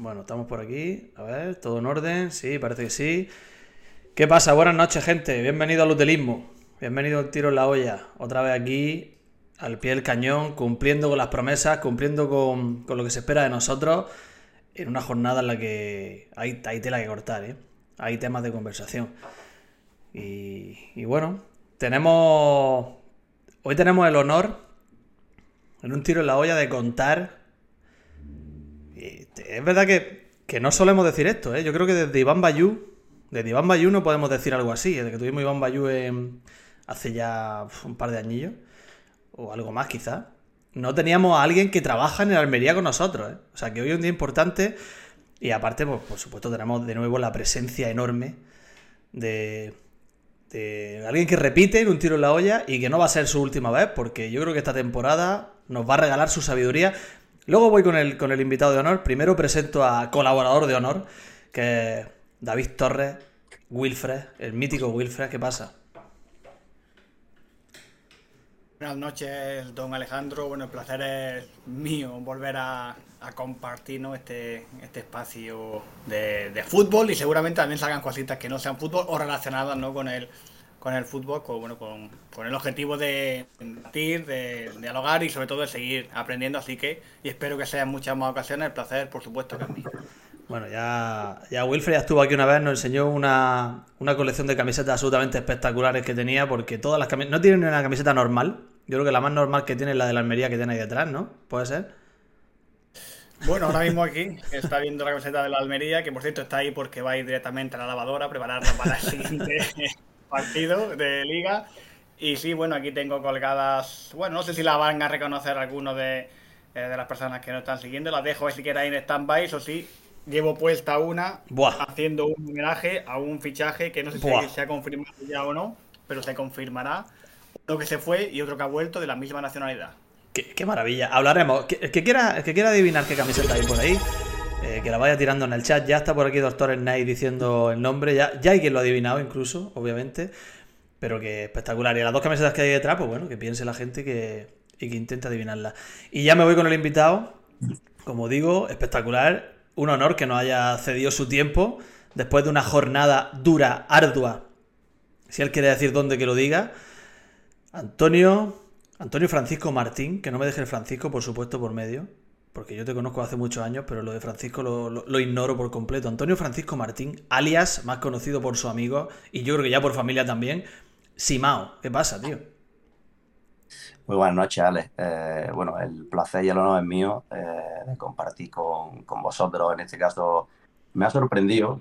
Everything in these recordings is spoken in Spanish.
Bueno, estamos por aquí. A ver, todo en orden. Sí, parece que sí. ¿Qué pasa? Buenas noches, gente. Bienvenido al utilismo. Bienvenido al tiro en la olla. Otra vez aquí, al pie del cañón, cumpliendo con las promesas, cumpliendo con, lo que se espera de nosotros en una jornada en la que hay, hay tela que cortar, ¿eh? Hay temas de conversación. Y, y bueno, tenemos... Hoy tenemos el honor, en un tiro en la olla, de contar es verdad que, no solemos decir esto, ¿eh? Yo creo que desde Iván Bayú, desde Iván Bayú no podemos decir algo así. Desde que tuvimos Iván Bayú hace ya un par de añillos, o algo más quizás, no teníamos a alguien que trabaja en el Almería con nosotros, ¿eh? O sea, que hoy es un día importante y aparte, pues, por supuesto, tenemos de nuevo la presencia enorme de, de alguien que repite en un tiro en la olla y que no va a ser su última vez, porque yo creo que esta temporada nos va a regalar su sabiduría. Luego voy con el, con el invitado de honor. Primero presento a colaborador de honor, que es David Torres, Wilfred, el mítico Wilfred. ¿Qué pasa? Buenas noches, don Alejandro. Bueno, el placer es mío volver a, compartir este, este espacio de, fútbol y seguramente también salgan cositas que no sean fútbol o relacionadas ¿no? con el con el fútbol, con, bueno, con, el objetivo de sentir, de, dialogar y sobre todo de seguir aprendiendo. Así que, y espero que sea en muchas más ocasiones, el placer, por supuesto, que es mío. Bueno, ya, ya Wilfred ya estuvo aquí una vez, nos enseñó una, colección de camisetas absolutamente espectaculares que tenía, porque todas las camisetas, no tienen una camiseta normal, yo creo que la más normal que tiene es la de la Almería que tiene ahí detrás, ¿no? ¿Puede ser? Bueno, ahora mismo aquí está viendo la camiseta de la Almería, que por cierto está ahí porque va a ir directamente a la lavadora a prepararla para el siguiente partido de liga. Y sí, bueno, aquí tengo colgadas, bueno, no sé si la van a reconocer algunos de, eh, de las personas que no están siguiendo, las dejo siquiera ahí en stand-by, eso sí, llevo puesta una haciendo un homenaje a un fichaje que no sé si se ha confirmado ya o no, pero se confirmará. Uno que se fue y otro que ha vuelto de la misma nacionalidad. Qué, maravilla. Hablaremos. El que, quiera, que quiera adivinar qué camiseta hay por ahí, eh, que la vaya tirando en el chat. Ya está por aquí Doctor Snake diciendo el nombre. Ya, ya hay quien lo ha adivinado incluso, obviamente. Pero que espectacular. Y las dos camisetas que hay detrás, pues bueno, que piense la gente que, y que intente adivinarla. Y ya me voy con el invitado. Como digo, espectacular. Un honor que nos haya cedido su tiempo después de una jornada dura, ardua. Si él quiere decir dónde, que lo diga. Antonio, Antonio Francisco Martín, que no me deje el Francisco, por supuesto, por medio porque yo te conozco hace muchos años, pero lo de Francisco lo, ignoro por completo. Antonio Francisco Martín, alias, más conocido por su amigo, y yo creo que ya por familia también, Simao. ¿Qué pasa, tío? Muy buenas noches, Alex. Eh, bueno, el placer y el honor es mío eh, de compartir con, vosotros. En este caso, me ha sorprendido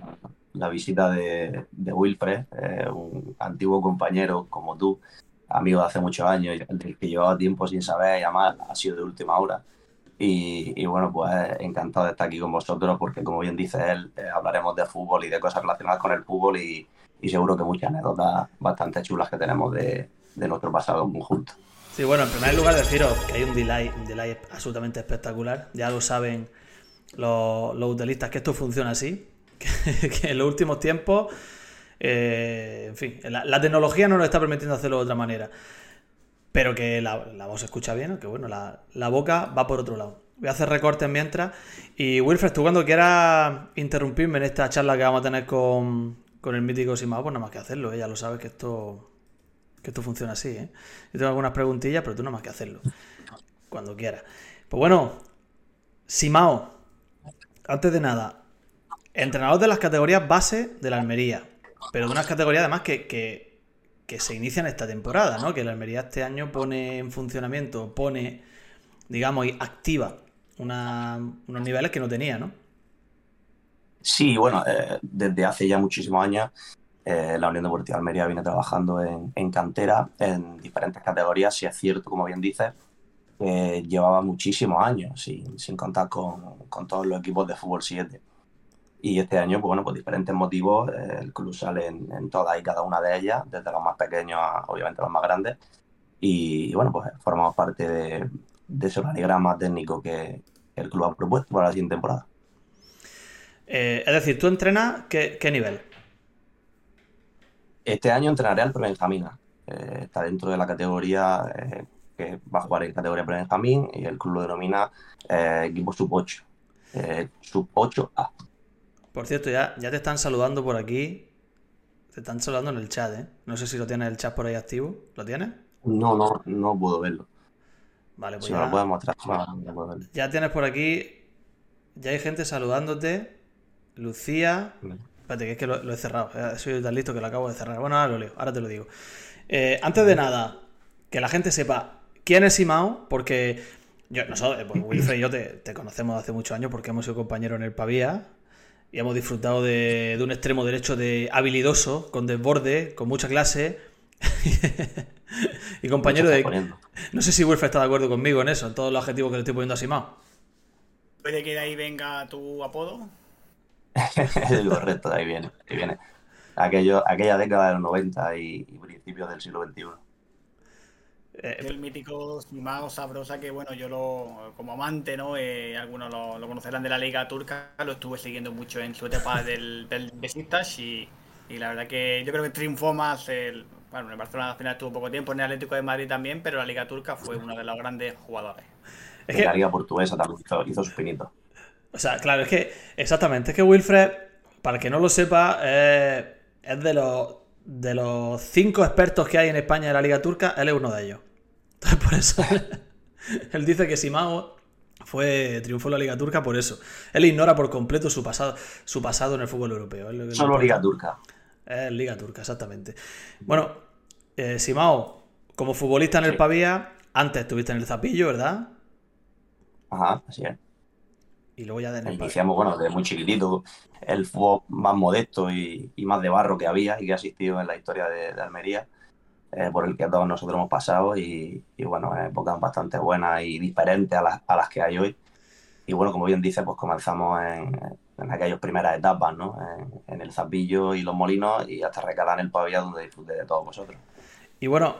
la visita de, de Wilfred, eh, un antiguo compañero como tú, amigo de hace muchos años, del que llevaba tiempo sin saber llamar, ha sido de última hora. Y, bueno, pues encantado de estar aquí con vosotros porque, como bien dice él, eh, hablaremos de fútbol y de cosas relacionadas con el fútbol y, seguro que muchas anécdotas bastante chulas que tenemos de, nuestro pasado conjunto. Sí, bueno, en primer lugar deciros que hay un delay, un delay absolutamente espectacular. Ya lo saben los, los utilistas que esto funciona así, que, en los últimos tiempos, eh, en fin, la, tecnología no nos está permitiendo hacerlo de otra manera pero que la, voz se escucha bien, que bueno, la, boca va por otro lado. Voy a hacer recortes mientras. Y Wilfred, tú cuando quieras interrumpirme en esta charla que vamos a tener con, el mítico Simao, pues nada más que hacerlo, ¿eh? ya lo sabes que esto, que esto funciona así. ¿eh? Yo tengo algunas preguntillas, pero tú nada más que hacerlo. Cuando quieras. Pues bueno, Simao, antes de nada, entrenador de las categorías base de la Almería, pero de unas categorías además que que se inician esta temporada, ¿no? Que la Almería este año pone en funcionamiento, pone, digamos, y activa unos niveles que no tenía, ¿no? Sí, bueno, eh, desde hace ya muchísimos años eh, la Unión Deportiva Almería viene trabajando en, cantera en diferentes categorías, si es cierto, como bien dices, llevaba muchísimos años sin, sin contar con, con, todos los equipos de fútbol 7. Y este año, pues bueno, por diferentes motivos, eh, el club sale en, todas y cada una de ellas, desde los más pequeños a obviamente los más grandes. Y, bueno, pues formamos parte de, ese organigrama técnico que el club ha propuesto para la siguiente temporada. Eh, es decir, ¿tú entrenas qué, nivel? Este año entrenaré al Prebenjamín. Eh, está dentro de la categoría que va a jugar en categoría Prebenjamín y el club lo denomina equipo sub-8. eh, sub 8A. Por cierto, ya, ya te están saludando por aquí. Te están saludando en el chat, ¿eh? No sé si lo tienes el chat por ahí activo. ¿Lo tienes? No, no, no puedo verlo. Vale, pues Si ya, me lo puedes mostrar, no, puedo verlo. ya tienes por aquí. Ya hay gente saludándote. Lucía. Espérate, que es que lo, lo he cerrado. eh, Soy tan listo que lo acabo de cerrar. Bueno, ahora lo leo, ahora te lo digo. Eh, antes de nada, que la gente sepa quién es Simao, porque yo, nosotros, eh, pues Wilfred y yo te, te conocemos hace muchos años porque hemos sido compañeros en el Pavía y hemos disfrutado de, de un extremo derecho de habilidoso, con desborde, con mucha clase. y compañero de. poniendo. No sé si Wilfred está de acuerdo conmigo en eso, en todos los adjetivos que le estoy poniendo a Simao. Puede que de ahí venga tu apodo. Es correcto, de ahí viene, ahí viene. Aquello, aquella década de los 90 y, y principios del siglo XXI. Eh, El mítico Simao Sabrosa, que bueno, yo lo, como amante, ¿no? Eh, algunos lo, lo conocerán de la Liga Turca, lo estuve siguiendo mucho en su etapa del, del Besiktas y, y la verdad que yo creo que triunfó más el, bueno, en el Barcelona al final estuvo poco tiempo, en el Atlético de Madrid también, pero la Liga Turca fue uno de los grandes jugadores. es En la que, liga portuguesa también hizo, hizo sus pinitos. o sea, claro, es que, exactamente, es que Wilfred, para el que no lo sepa, eh, es de los, de los cinco expertos que hay en España en la Liga Turca, él es uno de ellos. Entonces, por eso, él dice que Simao fue triunfó en la Liga Turca por eso. Él ignora por completo su pasado, su pasado en el fútbol europeo. Solo liga turca. Es Liga Turca, exactamente. Bueno, eh, Simao, como futbolista en el Sí. Pavía, antes estuviste en el Zapillo, ¿verdad? Ajá, así es. Y luego ya de. Iniciamos, bueno, desde muy chiquitito, el fútbol más modesto y, y más de barro que había y que ha existido en la historia de, de Almería, eh, por el que todos nosotros hemos pasado y, y, bueno, en épocas bastante buenas y diferentes a las, a las que hay hoy. Y bueno, como bien dice, pues comenzamos en, en aquellas primeras etapas, ¿no? En, en el Zapillo y los Molinos y hasta recalar en el Pavía donde disfruté de todos vosotros. Y bueno,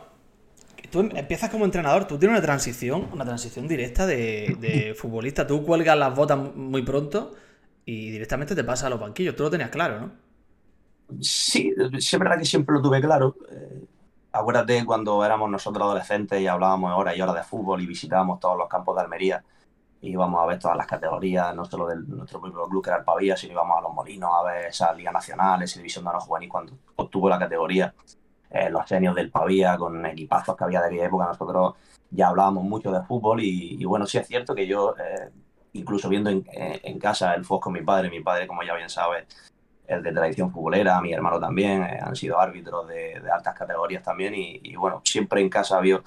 tú em- empiezas como entrenador, tú tienes una transición, una transición directa de, de futbolista. Tú cuelgas las botas muy pronto y directamente te pasas a los banquillos. Tú lo tenías claro, ¿no? Sí, es verdad que siempre lo tuve claro. Eh, acuérdate cuando éramos nosotros adolescentes y hablábamos horas y horas de fútbol y visitábamos todos los campos de Almería. Y íbamos a ver todas las categorías, no solo de nuestro propio club que era el Pavía, sino íbamos a los Molinos a ver esa Liga Nacional, esa División de Honor Juvenil cuando obtuvo la categoría. Eh, los senios del Pavía con equipazos que había de aquella época. Nosotros ya hablábamos mucho de fútbol y, bueno, sí es cierto que yo, eh, incluso viendo en, en casa el fútbol con mi padre, mi padre, como ya bien sabes, el de tradición futbolera, mi hermano también, eh, han sido árbitros de, altas categorías también y, bueno, siempre en casa había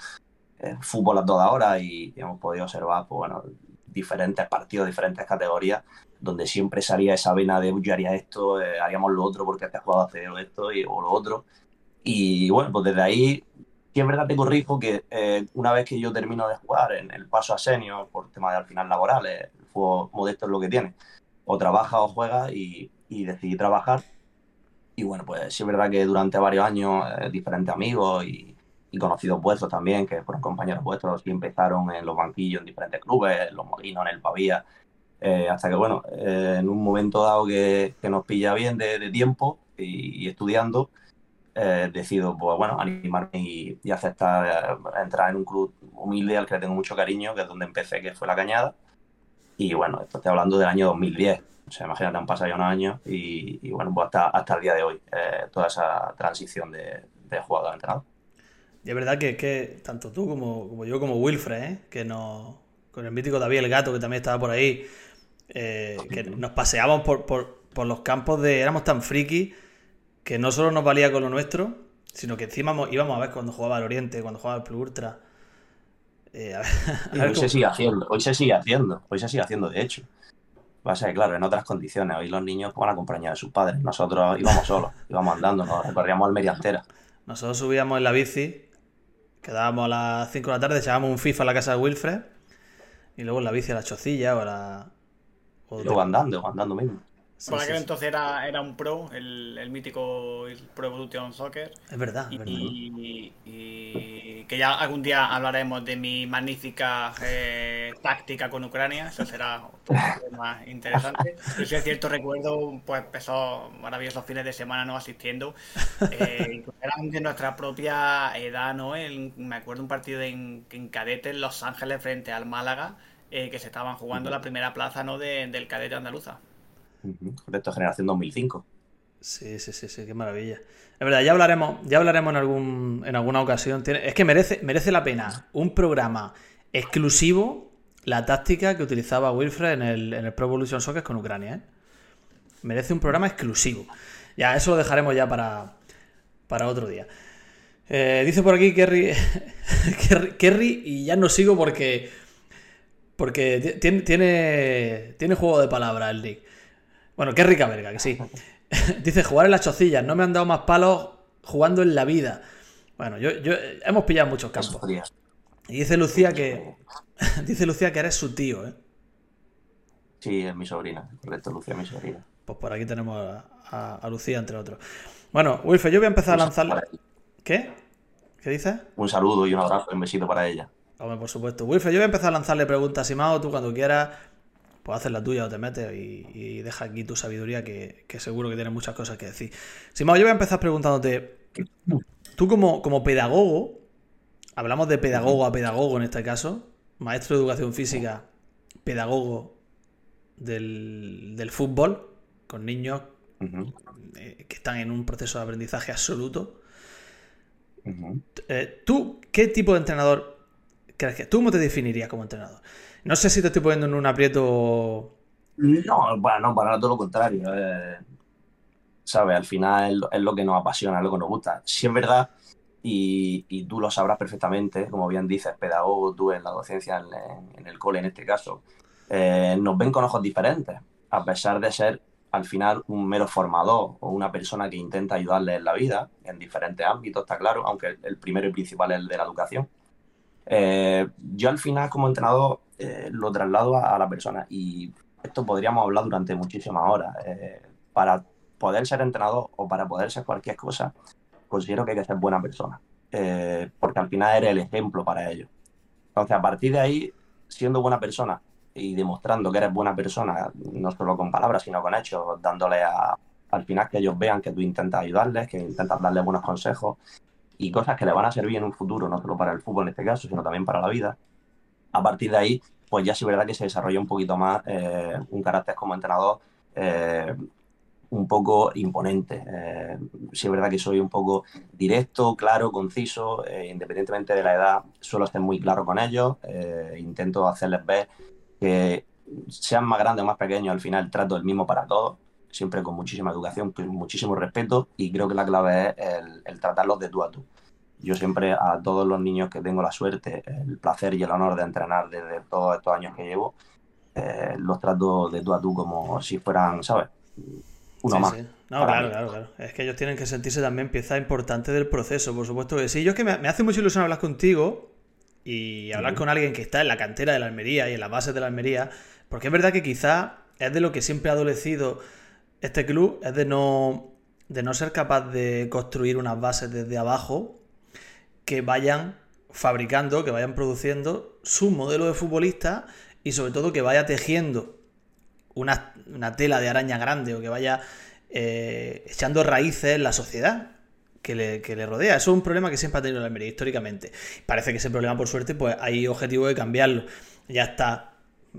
eh, fútbol a toda hora y hemos podido observar, pues bueno, diferentes partidos, diferentes categorías, donde siempre salía esa vena de "Uy, yo haría esto, eh, haríamos lo otro porque este jugador hace esto y, o lo otro. Y bueno, pues desde ahí, sí es verdad te corrijo que eh, una vez que yo termino de jugar en el paso a senior, por tema de al final laborales, el fútbol modesto es lo que tiene, o trabaja o juega y, y decidí trabajar. Y bueno, pues sí es verdad que durante varios años eh, diferentes amigos y, y conocidos vuestros también, que fueron compañeros vuestros y empezaron en los banquillos en diferentes clubes, en los Molinos, en el Pavía, eh, hasta que bueno, eh, en un momento dado que, que nos pilla bien de, de tiempo y, y estudiando, eh, decido pues bueno, animarme y, y aceptar eh, entrar en un club humilde al que le tengo mucho cariño, que es donde empecé, que fue La Cañada. Y bueno, esto estoy hablando del año 2010. O sea, imagínate, han pasado ya unos años y, y bueno, pues hasta, hasta el día de hoy, eh, toda esa transición de, de jugador a entrenador. Y es verdad que, que tanto tú como, como yo, como Wilfred, ¿eh? que nos, con el mítico David el Gato, que también estaba por ahí, eh, que nos paseábamos por, por, por los campos de... Éramos tan friki que no solo nos valía con lo nuestro, sino que encima mo- íbamos a ver cuando jugaba el Oriente, cuando jugaba el Plus Ultra. Eh, a ver, a Y ver hoy cómo- se sigue haciendo, hoy se sigue haciendo, hoy se sigue haciendo, de hecho. Pasa que, claro, en otras condiciones, hoy los niños van acompañados de sus padres, nosotros íbamos solos, íbamos andando, nos recorríamos Almería entera. Nosotros subíamos en la bici, quedábamos a las 5 de la tarde, echábamos un FIFA en la casa de Wilfred, y luego en la bici a la chocilla o a la... o andando, andando mismo. Sí, Por aquel sí. entonces era, era un pro, el, el mítico Pro Evolution Soccer. Es verdad, es verdad. Y, y que ya algún día hablaremos de mi magnífica eh, táctica con Ucrania, eso será tema interesante. Pero sí es cierto, recuerdo pues esos maravillosos fines de semana no asistiendo. Eh, eran de nuestra propia edad, ¿no? El- me acuerdo un partido en, en cadete en Los Ángeles frente al Málaga. que se estaban jugando la primera plaza ¿no? del cadete andaluza. Correcto, generación 2005. Sí, sí, sí, sí, qué maravilla. Es verdad, ya hablaremos, ya hablaremos en algún, en alguna ocasión. Es que merece, merece la pena un programa exclusivo, la táctica que utilizaba Wilfred en el, en el Pro Evolution Soccer con Ucrania. ¿eh? Merece un programa exclusivo. Ya, eso lo dejaremos ya para, para otro día. Eh, dice por aquí Kerry, Kerry, y ya no sigo porque porque tiene, tiene, tiene juego de palabras el Nick. Bueno, Kerry Caberga, que sí. Dice, jugar en las chocillas, no me han dado más palos jugando en la vida. Bueno, yo, yo hemos pillado muchos campos. Y dice Lucía que. dice Lucía que eres su tío, ¿eh? Sí, es mi sobrina, correcto, Lucía es mi sobrina. Pues por aquí tenemos a, Lucía, entre otros. Bueno, Wilfe, yo voy a empezar a lanzarle. ¿Qué? ¿Qué dices? Un saludo y un abrazo y un besito para ella. Hombre, por supuesto. Wilfe, yo voy a empezar a lanzarle preguntas y más, tú cuando quieras pues haces la tuya o te metes y, deja aquí tu sabiduría que, seguro que tienes muchas cosas que decir. Simao, yo voy a empezar preguntándote, tú como, como pedagogo, hablamos de pedagogo a pedagogo en este caso, maestro de educación física, pedagogo del, fútbol, con niños eh, que están en un proceso de aprendizaje absoluto. Eh, ¿Tú qué tipo de entrenador crees que... ¿Tú cómo te definirías como entrenador? No sé si te estoy poniendo en un aprieto. No, bueno, no, para todo lo contrario. Eh, ¿Sabes? Al final es, lo que nos apasiona, es lo que nos gusta. Si es verdad, y, tú lo sabrás perfectamente, como bien dices, pedagogo, tú en la docencia, en, el cole en este caso, eh, nos ven con ojos diferentes, a pesar de ser al final un mero formador o una persona que intenta ayudarles en la vida, en diferentes ámbitos, está claro, aunque el primero y principal es el de la educación. Eh, yo al final como entrenador eh, lo traslado a, la persona. Y esto podríamos hablar durante muchísimas horas. Eh, para poder ser entrenador o para poder ser cualquier cosa, considero que hay que ser buena persona. Porque al final eres el ejemplo para ello. Entonces, a partir de ahí, siendo buena persona y demostrando que eres buena persona, no solo con palabras, sino con hechos, dándole a, al final que ellos vean que tú intentas ayudarles, que intentas darles buenos consejos y cosas que le van a servir en un futuro, no solo para el fútbol en este caso, sino también para la vida, a partir de ahí, pues ya sí es verdad que se desarrolla un poquito más eh, un carácter como entrenador eh, un poco imponente. Eh, sí es verdad que soy un poco directo, claro, conciso, independientemente de la edad, suelo ser muy claro con ellos, intento hacerles ver que sean más grandes o más pequeños, al final trato el mismo para todos, siempre con muchísima educación, con muchísimo respeto y creo que la clave es el, el tratarlos de tú a tú. Yo siempre a todos los niños que tengo la suerte, el placer y el honor de entrenar desde todos estos años que llevo, eh, los trato de tú a tú como si fueran, ¿sabes? Uno más. No, claro, claro, claro. Es que ellos tienen que sentirse también pieza importante del proceso, por supuesto que sí. Yo es que me, hace mucha ilusión hablar contigo y hablar con alguien que está en la cantera de la Almería y en la base de la Almería, porque es verdad que quizá es de lo que siempre ha adolecido este club, es de no, de no ser capaz de construir unas bases desde abajo que vayan fabricando, que vayan produciendo su modelo de futbolista y sobre todo que vaya tejiendo una, tela de araña grande o que vaya eh, echando raíces en la sociedad que le, rodea. Eso es un problema que siempre ha tenido la Almería históricamente. Parece que ese problema, por suerte, pues hay objetivo de cambiarlo. Ya está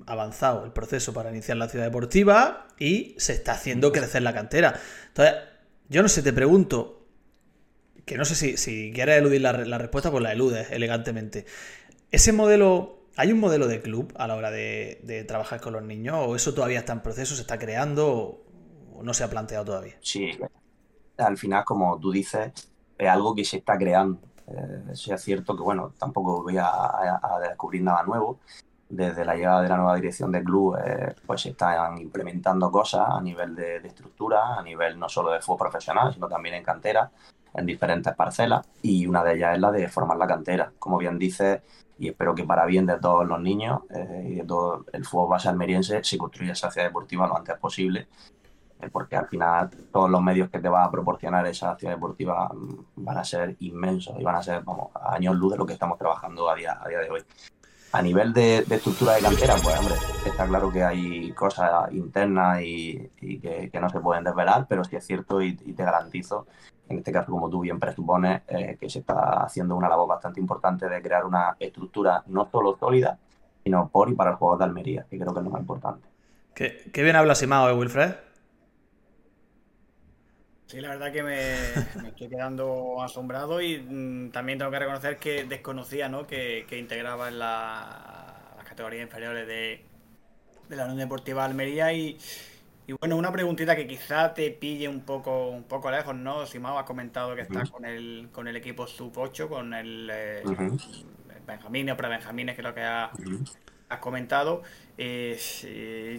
avanzado el proceso para iniciar la ciudad deportiva y se está haciendo crecer la cantera. Entonces, yo no sé, te pregunto, que no sé si, si quieres eludir la, respuesta, pues la eludes elegantemente. Ese modelo, ¿hay un modelo de club a la hora de, trabajar con los niños? ¿O eso todavía está en proceso, se está creando o, no se ha planteado todavía? Sí, al final, como tú dices, es algo que se está creando. Eh, es cierto que, bueno, tampoco voy a, descubrir nada nuevo. Desde la llegada de la nueva dirección del club, eh, pues se están implementando cosas a nivel de, estructura, a nivel no solo de fútbol profesional, sino también en cantera en diferentes parcelas y una de ellas es la de formar la cantera. Como bien dice, y espero que para bien de todos los niños eh, y de todo el fútbol base almeriense se construya esa ciudad deportiva lo antes posible, eh, porque al final todos los medios que te va a proporcionar esa ciudad deportiva mm, van a ser inmensos y van a ser vamos, años luz de lo que estamos trabajando a día, a día de hoy. A nivel de, estructura de cantera, pues hombre, está claro que hay cosas internas y, que, no se pueden desvelar, pero sí es cierto y te garantizo en este caso, como tú bien presupones, eh, que se está haciendo una labor bastante importante de crear una estructura no solo sólida, sino por y para el jugador de Almería, que creo que es lo más importante. Qué, bien habla Simao, ¿eh, Wilfred? Sí, la verdad que me, estoy quedando asombrado y mm, también tengo que reconocer que desconocía ¿no? que, integraba en la, las categorías inferiores de, la Unión Deportiva Almería y, bueno, una preguntita que quizá te pille un poco un poco lejos, ¿no? Simao ha comentado que está con el con el equipo sub-8, con el eh, Benjamín o pre-Benjamines, creo que ha, has comentado. Eh,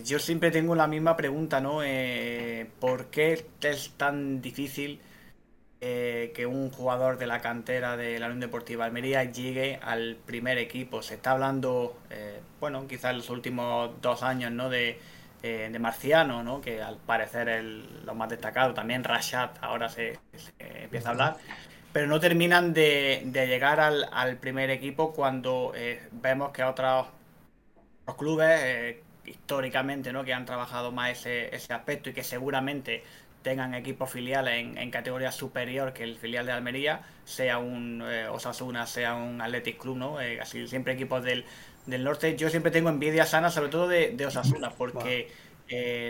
yo siempre tengo la misma pregunta, ¿no? Eh, ¿Por qué es tan difícil eh, que un jugador de la cantera de la Unión Deportiva Almería llegue al primer equipo? Se está hablando, bueno, quizás en los últimos dos años, ¿no? De, de Marciano, ¿no? Que al parecer es lo más destacado. También Rashad ahora se, empieza a hablar pero no terminan de, llegar al, primer equipo cuando vemos que otros los clubes eh, históricamente ¿no? que han trabajado más ese, ese aspecto y que seguramente tengan equipos filiales en, categoría superior que el filial de Almería, sea un eh, Osasuna, sea un Athletic Club, ¿no? Eh, así siempre equipos del, norte. Yo siempre tengo envidia sana, sobre todo de, Osasuna, porque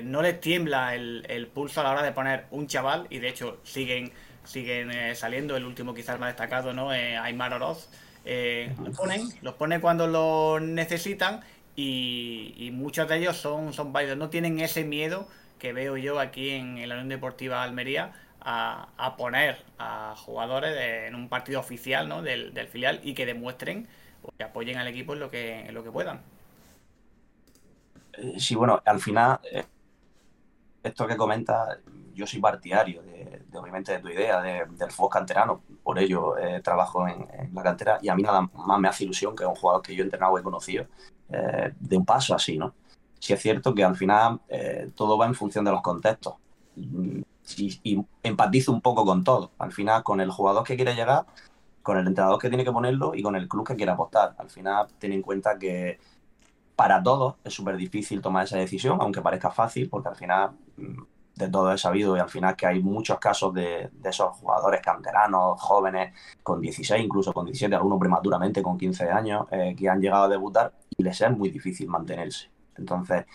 no les tiembla el, pulso a la hora de poner un chaval, y de hecho siguen siguen saliendo, el último quizás más destacado, ¿no? Aymar Oroz. los ponen, los ponen cuando lo necesitan y, muchos de ellos son, son válidos, no tienen ese miedo que veo yo aquí en, la Unión Deportiva Almería a, poner a jugadores en un partido oficial ¿no? del, filial y que demuestren o que apoyen al equipo en lo que, en lo que puedan. Eh, sí, bueno, al final, eh, esto que comenta, yo soy partidario de, obviamente de tu idea del fútbol canterano, por ello eh, trabajo en, en, la cantera y a mí nada más me hace ilusión que un jugador que yo he entrenado y conocido eh, de un paso así, ¿no? Si es cierto que al final eh, todo va en función de los contextos. Y, empatizo un poco con todo. Al final, con el jugador que quiere llegar, con el entrenador que tiene que ponerlo y con el club que quiere apostar. Al final, ten en cuenta que para todos es súper difícil tomar esa decisión, aunque parezca fácil, porque al final mm, de todo he sabido y al final que hay muchos casos de, esos jugadores canteranos, jóvenes, con 16, incluso con 17, algunos prematuramente con 15 años, eh, que han llegado a debutar les es muy difícil mantenerse. Entonces,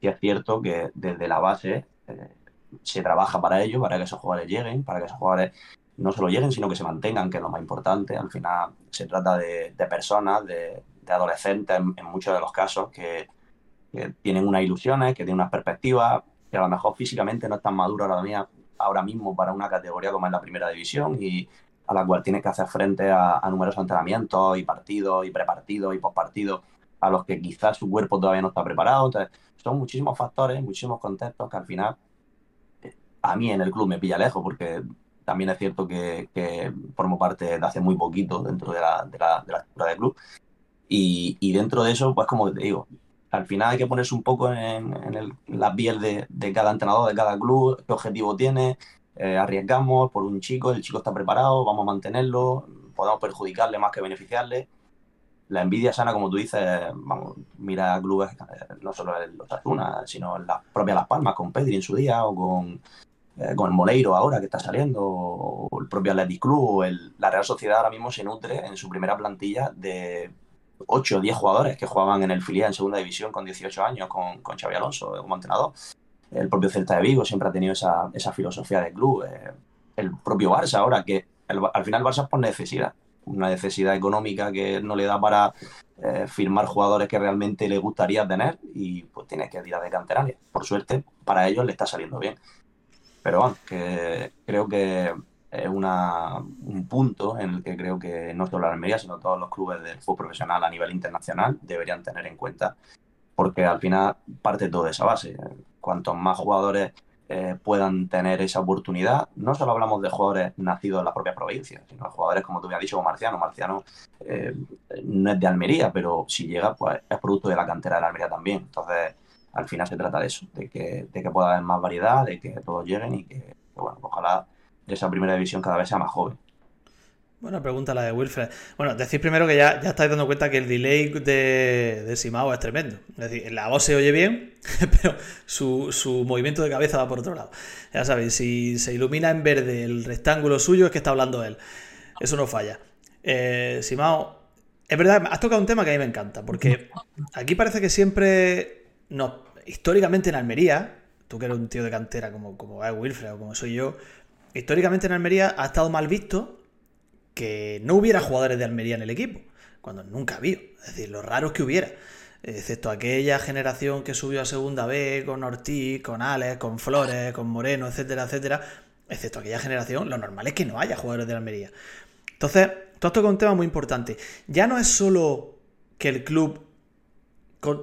sí es cierto que desde la base eh, se trabaja para ello, para que esos jugadores lleguen, para que esos jugadores no solo lleguen, sino que se mantengan, que es lo más importante. Al final se trata de, personas, de, adolescentes en, muchos de los casos que, tienen unas ilusiones, que tienen unas perspectivas, que a lo mejor físicamente no están maduros ahora, ahora mismo para una categoría como es la primera división y a la cual tienes que hacer frente a, numerosos entrenamientos y partidos y prepartidos y postpartidos a los que quizás su cuerpo todavía no está preparado. Entonces, son muchísimos factores, muchísimos contextos que al final eh, a mí en el club me pilla lejos porque también es cierto que, formo parte de hace muy poquito dentro de la, de la, de la estructura del club. Y, y, dentro de eso, pues como te digo, al final hay que ponerse un poco en, la piel de, cada entrenador, de cada club, qué objetivo tiene. Eh, arriesgamos por un chico, el chico está preparado, vamos a mantenerlo, podemos perjudicarle más que beneficiarle. La envidia sana, como tú dices, vamos, mira a clubes, eh, no solo en los Asuna, sino las propias Las Palmas, con Pedri en su día, o con, eh, con el Moleiro ahora que está saliendo, o el propio Athletic Club, o la Real Sociedad ahora mismo se nutre en su primera plantilla de 8 o 10 jugadores que jugaban en el filial en segunda división con 18 años con, con Xavi Alonso como entrenador. El propio Celta de Vigo siempre ha tenido esa, esa filosofía de club. Eh, el propio Barça ahora, que al final Barça es por necesidad. Una necesidad económica que no le da para eh, firmar jugadores que realmente le gustaría tener y pues tiene que tirar de canterales. Por suerte, para ellos le está saliendo bien. Pero bueno, que creo que es una, un punto en el que creo que no solo la Almería, sino todos los clubes del fútbol profesional a nivel internacional deberían tener en cuenta, porque al final parte todo de esa base. Cuantos más jugadores eh, puedan tener esa oportunidad, no solo hablamos de jugadores nacidos en la propia provincia, sino de jugadores, como tú me has dicho, como Marciano. Marciano eh, no es de Almería, pero si llega, pues es producto de la cantera de la Almería también. Entonces, al final se trata de eso, de que, de que pueda haber más variedad, de que todos lleguen y que, bueno, ojalá esa primera división cada vez sea más joven. Buena pregunta la de Wilfred. Bueno, decir primero que ya, ya estáis dando cuenta que el delay de, de Simao es tremendo. Es decir, la voz se oye bien, pero su, movimiento de cabeza va por otro lado. Ya sabéis, si se ilumina en verde el rectángulo suyo es que está hablando él. Eso no falla. Eh, Simao, es verdad, has tocado un tema que a mí me encanta, porque aquí parece que siempre, no, históricamente en Almería, tú que eres un tío de cantera como, como Wilfred o como soy yo, históricamente en Almería ha estado mal visto que no hubiera jugadores de Almería en el equipo, cuando nunca había. Es decir, lo raro es que hubiera. Excepto aquella generación que subió a segunda B con Ortiz, con Alex, con Flores, con Moreno, etcétera, etcétera. Excepto aquella generación, lo normal es que no haya jugadores de Almería. Entonces, todo esto es un tema muy importante. Ya no es solo que el club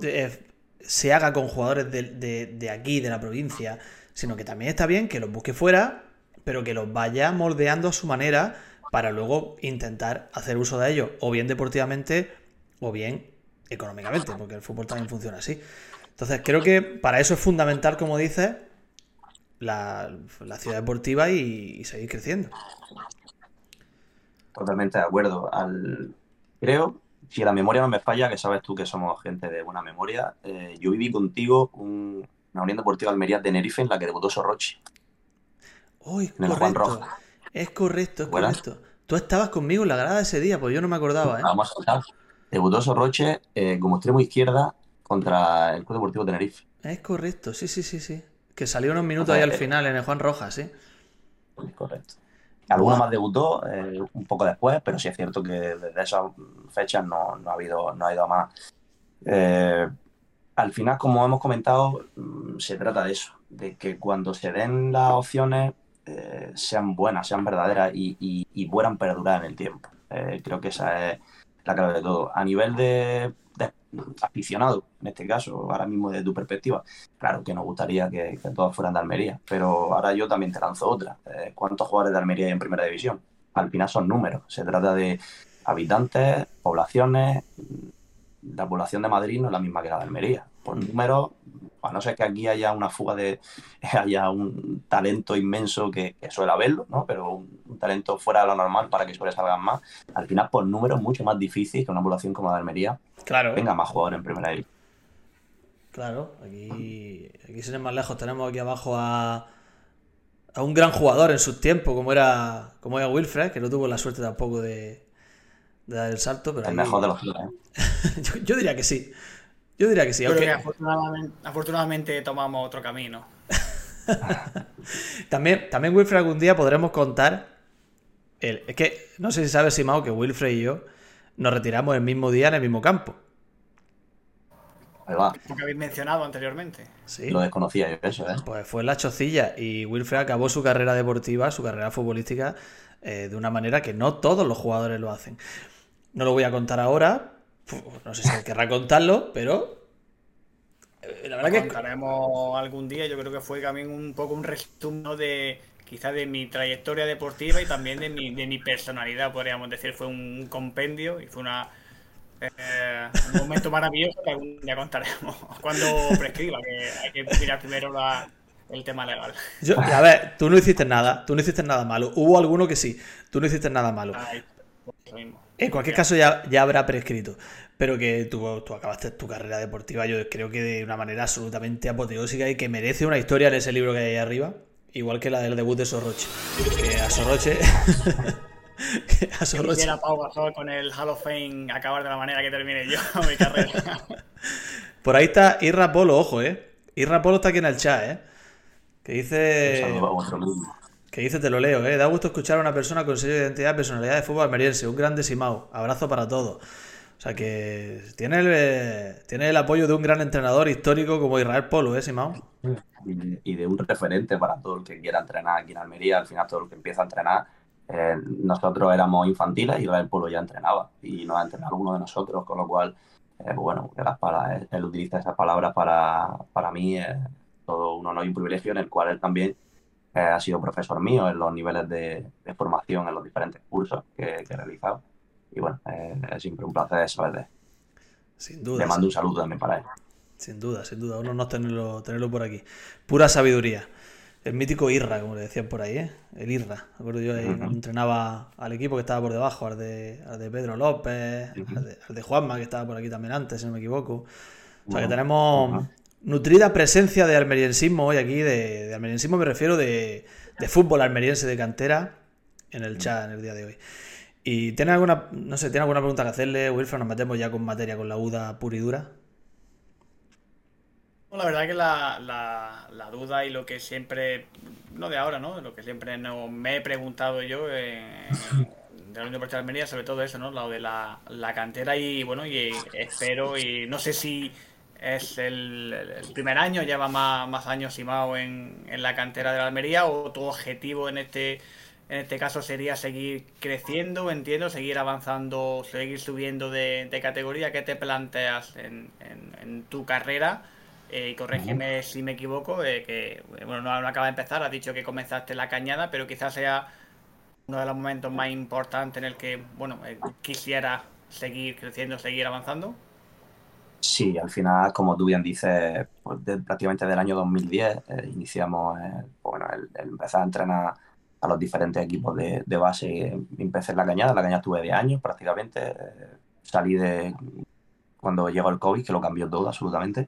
eh, se haga con jugadores de, de, aquí, de la provincia, sino que también está bien que los busque fuera, pero que los vaya moldeando a su manera para luego intentar hacer uso de ellos, o bien deportivamente, o bien económicamente, porque el fútbol también funciona así. Entonces, creo que para eso es fundamental, como dices, la, ciudad deportiva y, seguir creciendo. Totalmente de acuerdo. Al... Creo, si la memoria no me falla, que sabes tú que somos gente de buena memoria, eh, yo viví contigo un, una Unión Deportiva Almería Tenerife en la que debutó Sorrochi. Uy, en el Juan Roja. Es correcto, es correcto. Tú estabas conmigo en la grada ese día, pues yo no me acordaba, ¿eh? Vamos a Debutó Sorroche eh, como extremo izquierda contra el Club Deportivo Tenerife. Es correcto, sí, sí, sí, sí. Que salió unos minutos ahí al final en el Juan Rojas, sí. Correcto. Alguno más debutó eh, un poco después, pero sí es cierto que desde esas fechas no, ha, habido, no ha ido a más. Eh, al final, como hemos comentado, mm, se trata de eso, de que cuando se den las opciones sean buenas, sean verdaderas y, puedan perdurar en el tiempo. creo que esa es la clave de todo. A nivel de, aficionado, en este caso, ahora mismo desde tu perspectiva, claro que nos gustaría que, todos fueran de Almería, pero ahora yo también te lanzo otra. Eh, ¿Cuántos jugadores de Almería hay en primera división? Al final son números. Se trata de habitantes, poblaciones. La población de Madrid no es la misma que la de Almería. Por números, a no ser que aquí haya una fuga de, haya un talento inmenso que, suele haberlo, ¿no? Pero un, talento fuera de lo normal para que sobresalgan más, al final por números es mucho más difícil que una población como la de Almería claro. tenga más jugadores en primera división. Claro, aquí, aquí sin ir más lejos tenemos aquí abajo a, a un gran jugador en sus tiempos, como era, como era Wilfred, que no tuvo la suerte tampoco de, dar el salto. Pero el mejor de los ¿eh? yo diría que sí. Yo diría que sí. Aunque... afortunadamente, tomamos otro camino. también, también Wilfred algún día podremos contar. El... Es que no sé si sabes, Simao, que Wilfred y yo nos retiramos el mismo día en el mismo campo. Ahí va. Lo que habéis mencionado anteriormente. Sí. Lo desconocía yo eso, ¿eh? Pues fue en la chocilla y Wilfred acabó su carrera deportiva, su carrera futbolística, eh, de una manera que no todos los jugadores lo hacen. No lo voy a contar ahora, no sé si querrá contarlo, pero eh, la verdad que contaremos algún día. Yo creo que fue también un poco un resumen de quizás de mi trayectoria deportiva y también de mi, de mi personalidad, podríamos decir. Fue un compendio y fue una eh, un momento maravilloso que algún día contaremos cuando prescriba, que hay que mirar primero el tema legal. a ver, tú no hiciste nada, tú no hiciste nada malo. Hubo alguno que sí, tú no hiciste nada malo. En cualquier caso ya, ya habrá prescrito. Pero que tú, tú, acabaste tu carrera deportiva, yo creo que de una manera absolutamente apoteósica y que merece una historia en ese libro que hay ahí arriba. Igual que la del debut de Sorroche. Que a Sorroche. que a Sorroche. Pau con el Hall of Fame acabar de la manera que termine yo mi carrera. Por ahí está Irra Polo, ojo, eh. Irra Polo está aquí en el chat, eh. Que dice. Que dice, te lo leo, ¿eh? Da gusto escuchar a una persona con sello de identidad personalidad de fútbol almeriense. Un gran decimado. Abrazo para todos. O sea que tiene el, tiene el apoyo de un gran entrenador histórico como Israel Polo, ¿eh, Simao? Y de un referente para todo el que quiera entrenar aquí en Almería. Al final, todo el que empieza a entrenar. Eh, nosotros éramos infantiles y Israel Polo ya entrenaba. Y nos ha entrenado uno de nosotros, con lo cual, eh, bueno, él utiliza esas palabras para, para mí. todo un honor y un privilegio en el cual él también ha sido profesor mío en los niveles de, formación en los diferentes cursos que, he realizado. Y bueno, es siempre un placer saber de Sin duda. Le mando un saludo también para él. Sin duda, sin duda. Uno no tenerlo, tenerlo por aquí. Pura sabiduría. El mítico Irra, como le decían por ahí, ¿eh? El Irra. Me acuerdo yo, entrenaba al equipo que estaba por debajo, al de, de Pedro López, al, de, Juanma, que estaba por aquí también antes, si no me equivoco. O sea que tenemos, nutrida presencia de almeriensismo hoy aquí, de, de almeriensismo me refiero de, fútbol almeriense de cantera en el chat en el día de hoy. ¿Y tiene alguna, no sé, tiene alguna pregunta que hacerle, Wilfred? Nos metemos ya con materia, con la UDA pura y dura. la verdad que la, la, duda y lo que siempre, no de ahora, ¿no? Lo que siempre no, me he preguntado yo eh, de la Unión de Almería, sobre todo eso, ¿no? Lo de la, la cantera y bueno, y espero y no sé si es el, primer año, lleva más, más años y más en, en la cantera de la Almería o tu objetivo en este en este caso sería seguir creciendo, entiendo, seguir avanzando, seguir subiendo de, categoría. ¿Qué te planteas en, tu carrera? Eh, corrígeme si me equivoco, eh, que bueno, no, acaba de empezar, has dicho que comenzaste la cañada, pero quizás sea uno de los momentos más importantes en el que bueno eh, quisiera seguir creciendo, seguir avanzando. Sí, al final, como tú bien dices, pues prácticamente del año 2010 eh, iniciamos bueno, el, empezar a entrenar a los diferentes equipos de, base. Empecé en la cañada, la cañada tuve de años prácticamente. salí de cuando llegó el COVID, que lo cambió todo absolutamente.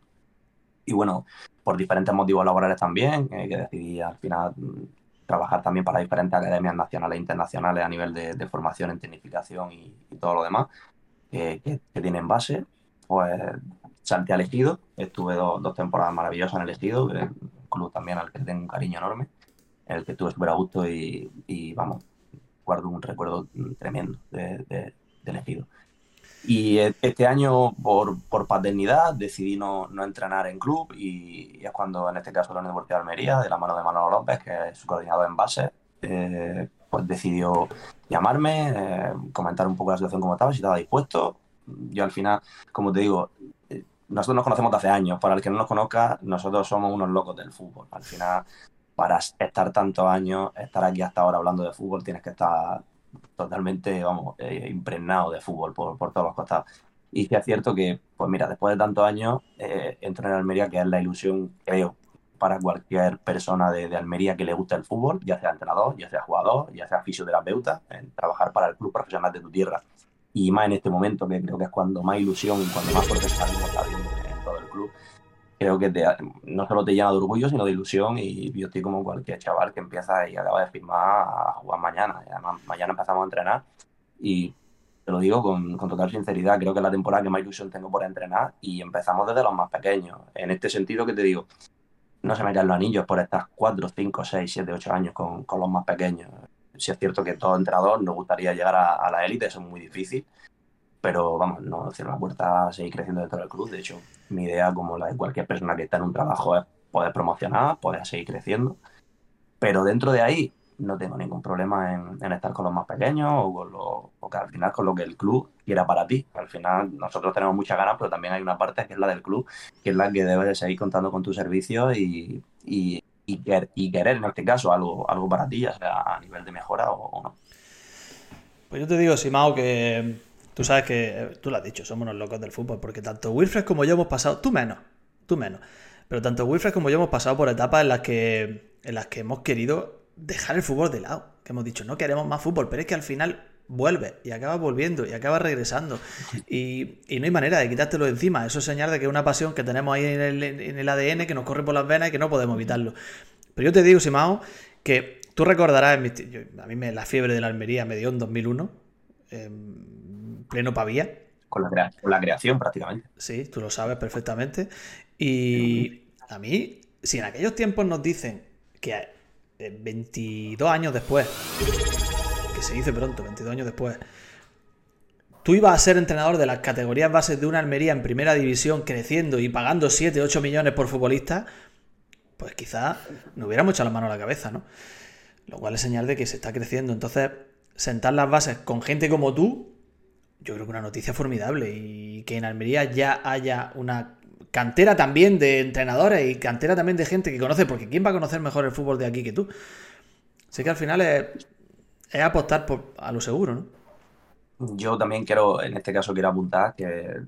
Y bueno, por diferentes motivos laborales también, eh, que decidí al final mm, trabajar también para diferentes academias nacionales e internacionales a nivel de, formación en tecnificación y, todo lo demás que, tienen base. Pues salté al Ejido, estuve dos temporadas maravillosas en el Ejido, un club también al que tengo un cariño enorme en el que estuve súper a gusto y, vamos, guardo un recuerdo tremendo de, de, elegido. Y e, este año, por, por paternidad, decidí no, no, entrenar en club y, es cuando, en este caso, la Universidad de Almería, de la mano de Manolo López, que es su coordinador en base, eh, pues decidió llamarme, eh, comentar un poco la situación como estaba, si estaba dispuesto. Yo al final, como te digo, eh, nosotros nos conocemos de hace años. Para el que no nos conozca, nosotros somos unos locos del fútbol. Al final, para estar tantos años, estar aquí hasta ahora hablando de fútbol, tienes que estar totalmente, vamos, eh, impregnado de fútbol por, por, todos los costados. Y sí es cierto que, pues mira, después de tantos años, eh, entro en Almería, que es la ilusión, creo, para cualquier persona de, Almería que le guste el fútbol, ya sea entrenador, ya sea jugador, ya sea fisioterapeuta, en trabajar para el club profesional de tu tierra. Y más en este momento, que creo que es cuando más ilusión y cuando más fuerte está viendo en todo el club, creo que no solo te llena de orgullo, sino de ilusión. Y yo estoy como cualquier chaval que empieza y acaba de firmar a jugar mañana. además, mañana empezamos a entrenar y te lo digo con, con, total sinceridad, creo que es la temporada que más ilusión tengo por entrenar y empezamos desde los más pequeños. En este sentido que te digo, no se me caen los anillos por estas 4, 5, 6, 7, 8 años con, con los más pequeños. Si es cierto que todo entrenador nos gustaría llegar a, la élite, eso es muy difícil pero vamos, no cierro la puerta a seguir creciendo dentro del club. De hecho, mi idea, como la de cualquier persona que está en un trabajo, es poder promocionar, poder seguir creciendo. Pero dentro de ahí no tengo ningún problema en, estar con los más pequeños o, con lo, o que al final con lo que el club quiera para ti. Al final nosotros tenemos muchas ganas, pero también hay una parte que es la del club, que es la que debe de seguir contando con tus servicios y, y, y, querer en este caso algo, algo para ti, ya sea a nivel de mejora o, o no. Pues yo te digo, Simao, que Tú sabes que, eh, tú lo has dicho, somos unos locos del fútbol, porque tanto Wilfred como yo hemos pasado, tú menos, tú menos, pero tanto Wilfred como yo hemos pasado por etapas en las que, en las que hemos querido dejar el fútbol de lado, que hemos dicho, no queremos más fútbol, pero es que al final vuelve y acaba volviendo y acaba regresando. Y, no hay manera de quitártelo de encima. Eso es señal de que es una pasión que tenemos ahí en el, ADN, que nos corre por las venas y que no podemos evitarlo. Pero yo te digo, Simao, que tú recordarás, a mí me, la fiebre de la Almería me dio en 2001 pleno pavía. Con la, con la creación prácticamente. Sí, tú lo sabes perfectamente. Y a mí, si en aquellos tiempos nos dicen que 22 eh, años después, que se dice pronto, 22 años después, tú ibas a ser entrenador de las categorías bases de una Almería en primera división, creciendo y pagando 7, 8 millones por futbolista, pues quizás no hubiéramos echado la mano a la cabeza, ¿no? Lo cual es señal de que se está creciendo. Entonces, sentar las bases con gente como tú, yo creo que una noticia formidable y que en Almería ya haya una cantera también de entrenadores y cantera también de gente que conoce, porque ¿quién va a conocer mejor el fútbol de aquí que tú? Así que al final es, apostar por, a lo seguro, ¿no? Yo también quiero, en este caso quiero apuntar que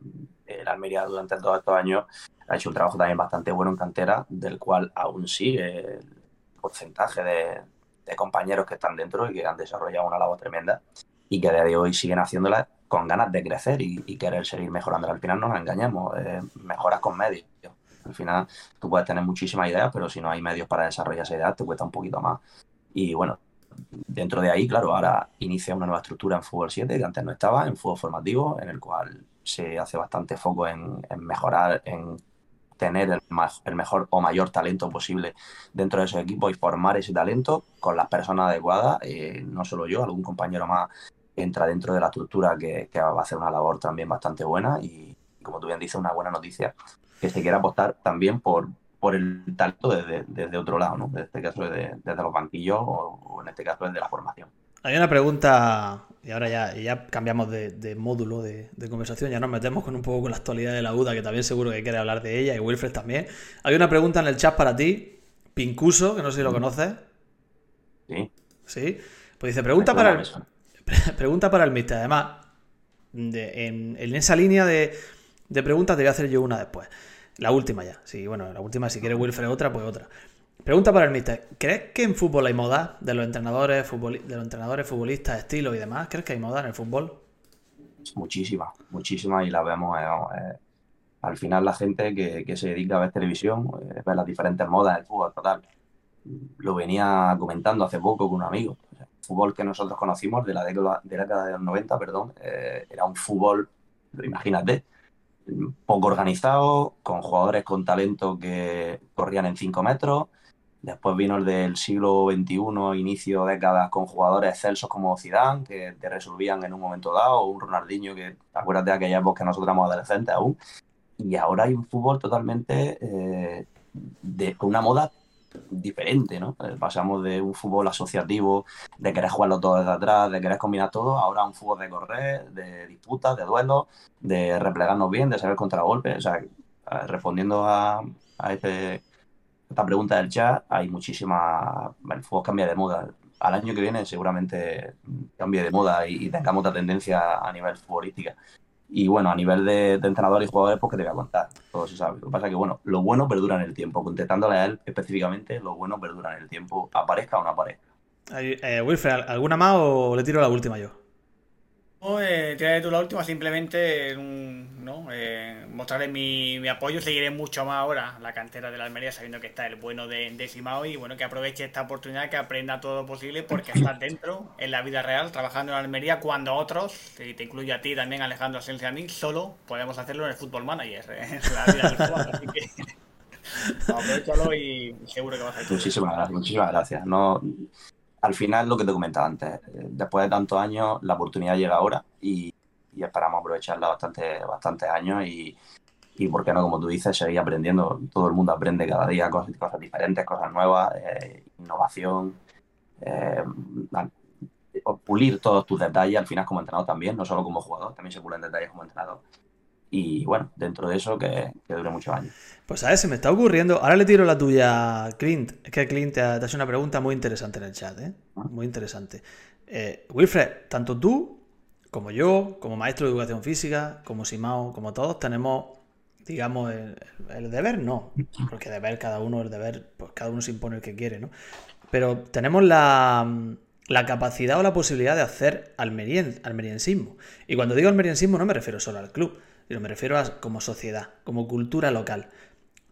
el Almería durante todos estos años ha hecho un trabajo también bastante bueno en cantera, del cual aún sigue el porcentaje de, de compañeros que están dentro y que han desarrollado una labor tremenda y que a día de hoy siguen haciéndola con ganas de crecer y, querer seguir mejorando. Al final no nos engañemos, eh, mejoras con medios. Al final tú puedes tener muchísimas ideas, pero si no hay medios para desarrollar esa idea, te cuesta un poquito más. Y bueno, dentro de ahí, claro, ahora inicia una nueva estructura en Fútbol 7 que antes no estaba, en fútbol formativo, en el cual se hace bastante foco en, mejorar, en tener el, el, mejor o mayor talento posible dentro de ese equipo y formar ese talento con las personas adecuadas, eh, no solo yo, algún compañero más entra dentro de la estructura que, que, va a hacer una labor también bastante buena y, como tú bien dices, una buena noticia que se quiera apostar también por, por el talento desde, desde otro lado, ¿no? En este caso desde, desde los banquillos o, en este caso desde la formación. Hay una pregunta, y ahora ya, ya cambiamos de, módulo de, conversación, ya nos metemos con un poco con la actualidad de la UDA, que también seguro que quiere hablar de ella, y Wilfred también. Hay una pregunta en el chat para ti, Pincuso, que no sé si lo conoces. Sí. Sí. Pues dice, pregunta para el, pregunta para el mister. Además, en, en, esa línea de, de preguntas te voy a hacer yo una después. La última ya. Sí, bueno, la última, si quiere Wilfred otra, pues otra. Pregunta para el mister. ¿Crees que en fútbol hay moda de los entrenadores, de los entrenadores, futbolistas, estilo y demás? ¿Crees que hay moda en el fútbol? Muchísima, muchísima y la vemos. Eh, eh, al final la gente que, se dedica a ver televisión, eh, ver las diferentes modas del fútbol total. Lo venía comentando hace poco con un amigo. el fútbol que nosotros conocimos de la década de, la década de los 90, perdón, era un fútbol, imagínate, poco organizado, con jugadores con talento que corrían en 5 metros. Después vino el del siglo XXI, inicio de décadas, con jugadores excelsos como Zidane, que te resolvían en un momento dado, o un Ronaldinho, que acuérdate de aquella época que nosotros éramos adolescentes aún. Y ahora hay un fútbol totalmente eh, de una moda diferente, ¿no? Eh, pasamos de un fútbol asociativo, de querer jugarlo todo desde atrás, de querer combinar todo, ahora un fútbol de correr, de disputas, de duelos, de replegarnos bien, de saber contragolpes. O sea, respondiendo a, este, esta pregunta del chat, hay muchísima. El fútbol cambia de moda. Al año que viene seguramente cambie de moda y, y tengamos otra tendencia a nivel futbolística. Y bueno, a nivel de, entrenador y jugadores, pues que te voy a contar, todo se sabe. Lo que pasa es que, bueno, lo bueno perdura en el tiempo. Contestándole a él específicamente, lo bueno perdura en el tiempo, aparezca o no aparezca. Eh, Wilfred, ¿alguna más o le tiro la última yo? Eh, tú la última, simplemente ¿no? eh, mostrarle mi, apoyo. Seguiré mucho más ahora la cantera de la Almería, sabiendo que está el bueno de, de Simao y bueno, que aproveche esta oportunidad, que aprenda todo lo posible, porque está dentro, en la vida real, trabajando en la Almería, cuando otros, y te incluye a ti también, Alejandro Asencia a mí, solo podemos hacerlo en el Fútbol Manager, ¿eh? en la vida virtual. Así que aprovechalo y seguro que vas a ir. Muchísimas gracias, muchísimas gracias. No al final lo que te comentaba antes, eh, después de tantos años la oportunidad llega ahora y, esperamos aprovecharla bastante, bastantes años y, y, ¿por qué no? Como tú dices, seguir aprendiendo. Todo el mundo aprende cada día cosas, cosas diferentes, cosas nuevas, eh, innovación, eh, pulir todos tus detalles al final como entrenador también, no solo como jugador, también se pulen detalles como entrenador y bueno, dentro de eso que, dure muchos años. Pues a ver, se me está ocurriendo. Ahora le tiro la tuya a Clint. Es que Clint te ha, hecho una pregunta muy interesante en el chat, ¿eh? Ah. Muy interesante. Eh, Wilfred, tanto tú como yo, como maestro de educación física, como Simao, como todos, tenemos, digamos, el, deber, no. Porque deber, cada uno, el deber, pues cada uno se impone el que quiere, ¿no? Pero tenemos la, la capacidad o la posibilidad de hacer almerien, almeriensismo. Y cuando digo almeriensismo no me refiero solo al club pero me refiero a como sociedad, como cultura local.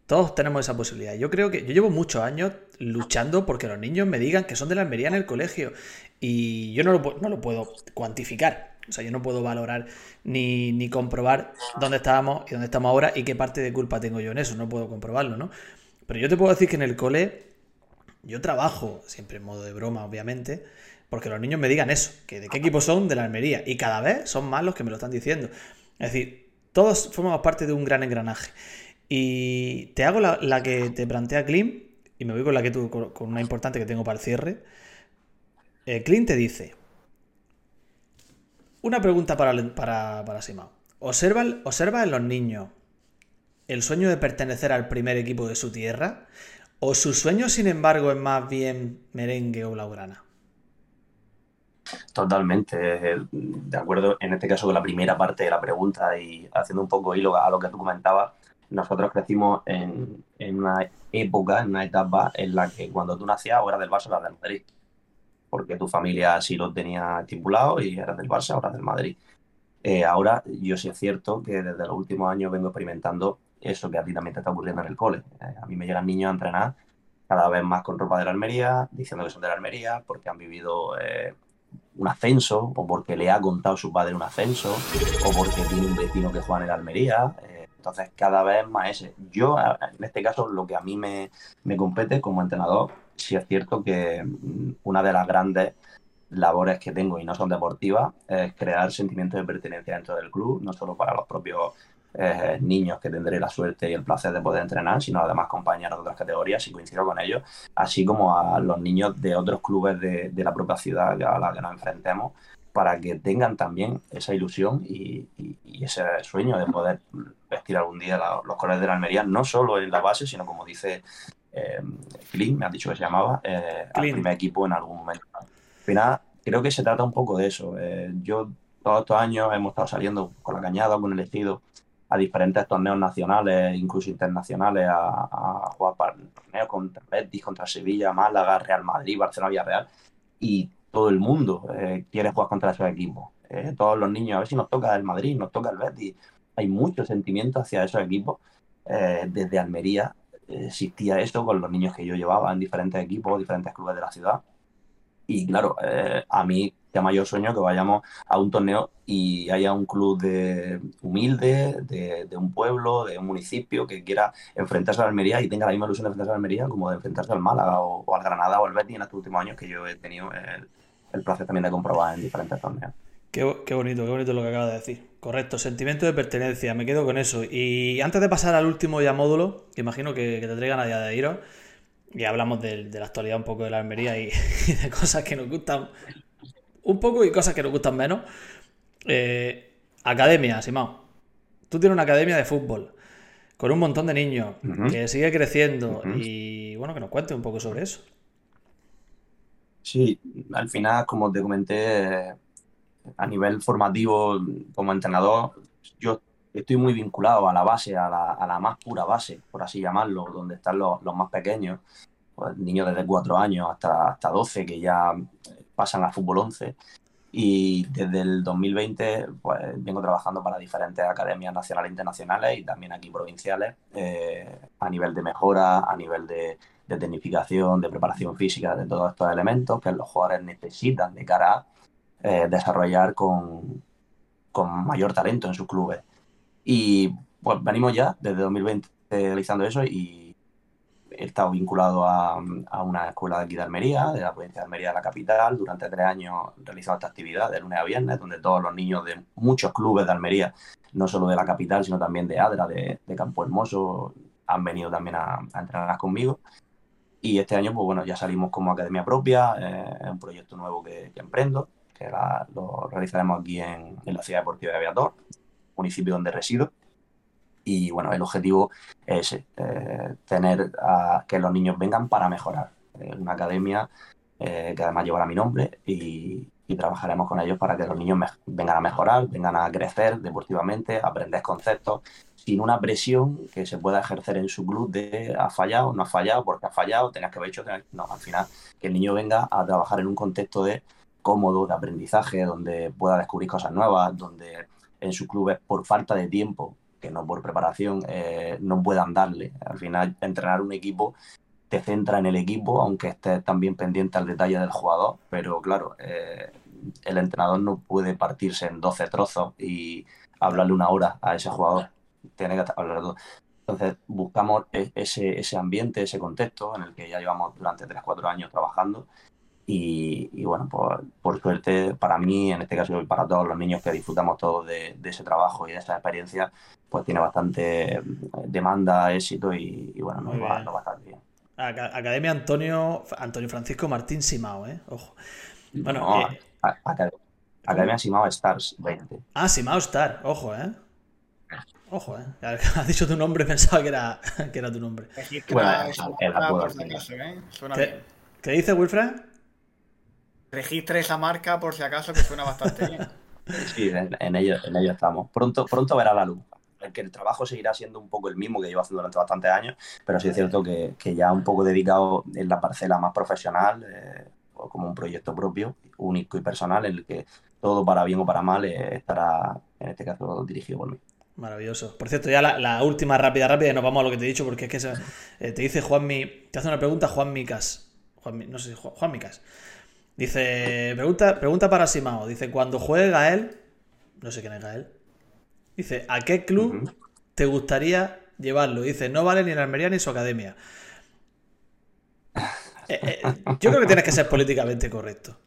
Todos tenemos esa posibilidad. Yo creo que yo llevo muchos años luchando porque los niños me digan que son de la Almería en el colegio y yo no lo, no lo puedo cuantificar. O sea, yo no puedo valorar ni, ni, comprobar dónde estábamos y dónde estamos ahora y qué parte de culpa tengo yo en eso. No puedo comprobarlo, ¿no? Pero yo te puedo decir que en el cole yo trabajo, siempre en modo de broma, obviamente, porque los niños me digan eso, que de qué equipo son de la Almería. Y cada vez son más los que me lo están diciendo. Es decir, todos formamos parte de un gran engranaje. Y te hago la, que te plantea Klim, y me voy con la que tú, con una importante que tengo para el cierre. Eh, te dice: Una pregunta para, para, para Simao. ¿Observa, ¿Observa en los niños el sueño de pertenecer al primer equipo de su tierra? ¿O su sueño, sin embargo, es más bien merengue o laurana? Totalmente, de acuerdo en este caso con la primera parte de la pregunta y haciendo un poco hilo a lo que tú comentabas, nosotros crecimos en, una época, en una etapa en la que cuando tú nacías o eras del Barça o eras del Madrid, porque tu familia así lo tenía estipulado y eras del Barça o eras del Madrid. Eh, ahora yo sí es cierto que desde los últimos años vengo experimentando eso que a ti también te está ocurriendo en el cole. Eh, a mí me llegan niños a entrenar cada vez más con ropa de la Almería, diciendo que son de la Almería, porque han vivido eh, un ascenso, o porque le ha contado su padre un ascenso, o porque tiene un vecino que juega en el Almería. Eh, entonces, cada vez más ese. Yo, en este caso, lo que a mí me, me compete como entrenador, sí es cierto que mm, una de las grandes labores que tengo y no son deportivas es crear sentimientos de pertenencia dentro del club, no solo para los propios eh, niños que tendré la suerte y el placer de poder entrenar, sino además compañeros de otras categorías, y coincido con ellos, así como a los niños de otros clubes de, la propia ciudad a la que nos enfrentemos, para que tengan también esa ilusión y, ese sueño de poder vestir algún día los colores de la Almería, no solo en la base, sino como dice eh, me ha dicho que se llamaba, eh, al primer equipo en algún momento. Al final, creo que se trata un poco de eso. Eh, yo todos estos años hemos estado saliendo con la cañada, con el estilo, a diferentes torneos nacionales, incluso internacionales, a, jugar para torneos contra Betis, contra Sevilla, Málaga, Real Madrid, Barcelona, Villarreal, y todo el mundo eh, quiere jugar contra esos equipos. Eh, todos los niños, a ver si nos toca el Madrid, nos toca el Betis. Hay mucho sentimiento hacia esos equipos. Eh, desde Almería existía esto con los niños que yo llevaba en diferentes equipos, diferentes clubes de la ciudad. Y claro, a mí ya mayor sueño que vayamos a un torneo y haya un club de humilde, de, un pueblo, de un municipio que quiera enfrentarse a la Almería y tenga la misma ilusión de enfrentarse a la Almería como de enfrentarse al Málaga o, al Granada o al Betis en estos últimos años que yo he tenido el, placer también de comprobar en diferentes torneos. Qué, bonito, qué bonito lo que acaba de decir. Correcto, sentimiento de pertenencia, me quedo con eso. Y antes de pasar al último ya módulo, que imagino que, que te traigan a día de iros, y hablamos de, la actualidad un poco de la Almería y de cosas que nos gustan un poco y cosas que nos gustan menos. Eh, academia, Simao. Tú tienes una academia de fútbol con un montón de niños que sigue creciendo y bueno, que nos cuente un poco sobre eso. Sí, al final, como te comenté, a nivel formativo, como entrenador, yo estoy muy vinculado a la base, a la, más pura base, por así llamarlo, donde están los, más pequeños, pues, niños desde 4 años hasta, hasta 12, que ya pasan al fútbol 11. Y desde el 2020 pues, vengo trabajando para diferentes academias nacionales e internacionales y también aquí provinciales eh, a nivel de mejora, a nivel de, tecnificación, de preparación física de todos estos elementos que los jugadores necesitan de cara a eh, desarrollar con, con mayor talento en sus clubes. Y pues venimos ya desde 2020 realizando eso y he estado vinculado a, una escuela de aquí de Almería, de la provincia de Almería, la capital. Durante tres años he realizado esta actividad de lunes a viernes, donde todos los niños de muchos clubes de Almería, no solo de la capital, sino también de Adra, de, Campo Hermoso, han venido también a, entrenar conmigo. Y este año, pues bueno, ya salimos como academia propia, eh, un proyecto nuevo que, emprendo, que lo realizaremos aquí en, la ciudad deportiva de Aviator, municipio donde resido. Y bueno, el objetivo es eh, tener que los niños vengan para mejorar. una academia eh, que además llevará mi nombre y, trabajaremos con ellos para que los niños vengan a mejorar, vengan a crecer deportivamente, aprender conceptos sin una presión que se pueda ejercer en su club de ha fallado, no ha fallado, porque ha fallado, tenías que haber hecho. No, al final, que el niño venga a trabajar en un contexto de cómodo, de aprendizaje, donde pueda descubrir cosas nuevas, donde en su club por falta de tiempo que no por preparación eh, no puedan darle. Al final, entrenar un equipo te centra en el equipo, aunque estés también pendiente al detalle del jugador, pero claro, eh, el entrenador no puede partirse en 12 trozos y hablarle una hora a ese jugador. Tiene que hablar dos. Entonces, buscamos e-, ese, ese ambiente, ese contexto en el que ya llevamos durante 3-4 años trabajando y, bueno, por, por, suerte para mí, en este caso y para todos los niños que disfrutamos todos de, ese trabajo y de esa experiencia, pues tiene bastante eh, demanda, éxito y, bueno, nos va, a estar bien. Academia Antonio Antonio Francisco Martín Simao, ¿eh? Ojo. Bueno, eh, Academia, Simao Stars 20. Ah, Simao Star, ojo, ¿eh? Ojo, ¿eh? Has dicho tu nombre, pensaba que era, que era tu nombre. Bueno, ¿Qué, ¿Qué dice Wilfred? Registre esa marca por si acaso que suena bastante bien. Sí, en, ello, en ello estamos. Pronto, pronto verá la luz. Que el trabajo seguirá siendo un poco el mismo que llevo haciendo durante bastantes años, pero sí es cierto que, ya un poco dedicado en la parcela más profesional, eh, como un proyecto propio, único y personal, en el que todo para bien o para mal eh, estará, en este caso, dirigido por mí. Maravilloso. Por cierto, ya la, última rápida, rápida, y nos vamos a lo que te he dicho, porque es que eh, te dice Juanmi, te hace una pregunta Juan Micas. Juan, no sé, Juan, Juan Micas. Dice, pregunta, pregunta para Simao. Dice, cuando juegue Gael, no sé quién es Gael. Dice, ¿a qué club te gustaría llevarlo? Dice, no vale ni en Almería ni su academia. Eh, eh, yo creo que tienes que ser políticamente correcto.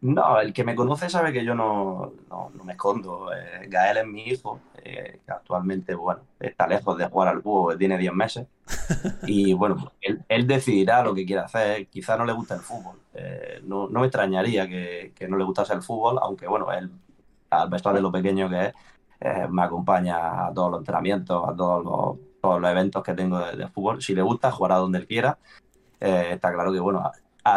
No, el que me conoce sabe que yo no, me escondo. Eh, Gael es mi hijo, que actualmente bueno, está lejos de jugar al fútbol, tiene 10 meses. Y bueno, él, decidirá lo que quiere hacer. Quizá no le gusta el fútbol. no, me extrañaría que, no le gustase el fútbol, aunque bueno, él, al pesar de lo pequeño que es, me acompaña a todos los entrenamientos, a todos los, todos los eventos que tengo de, de fútbol. Si le gusta, jugará donde él quiera eh, está claro que, bueno,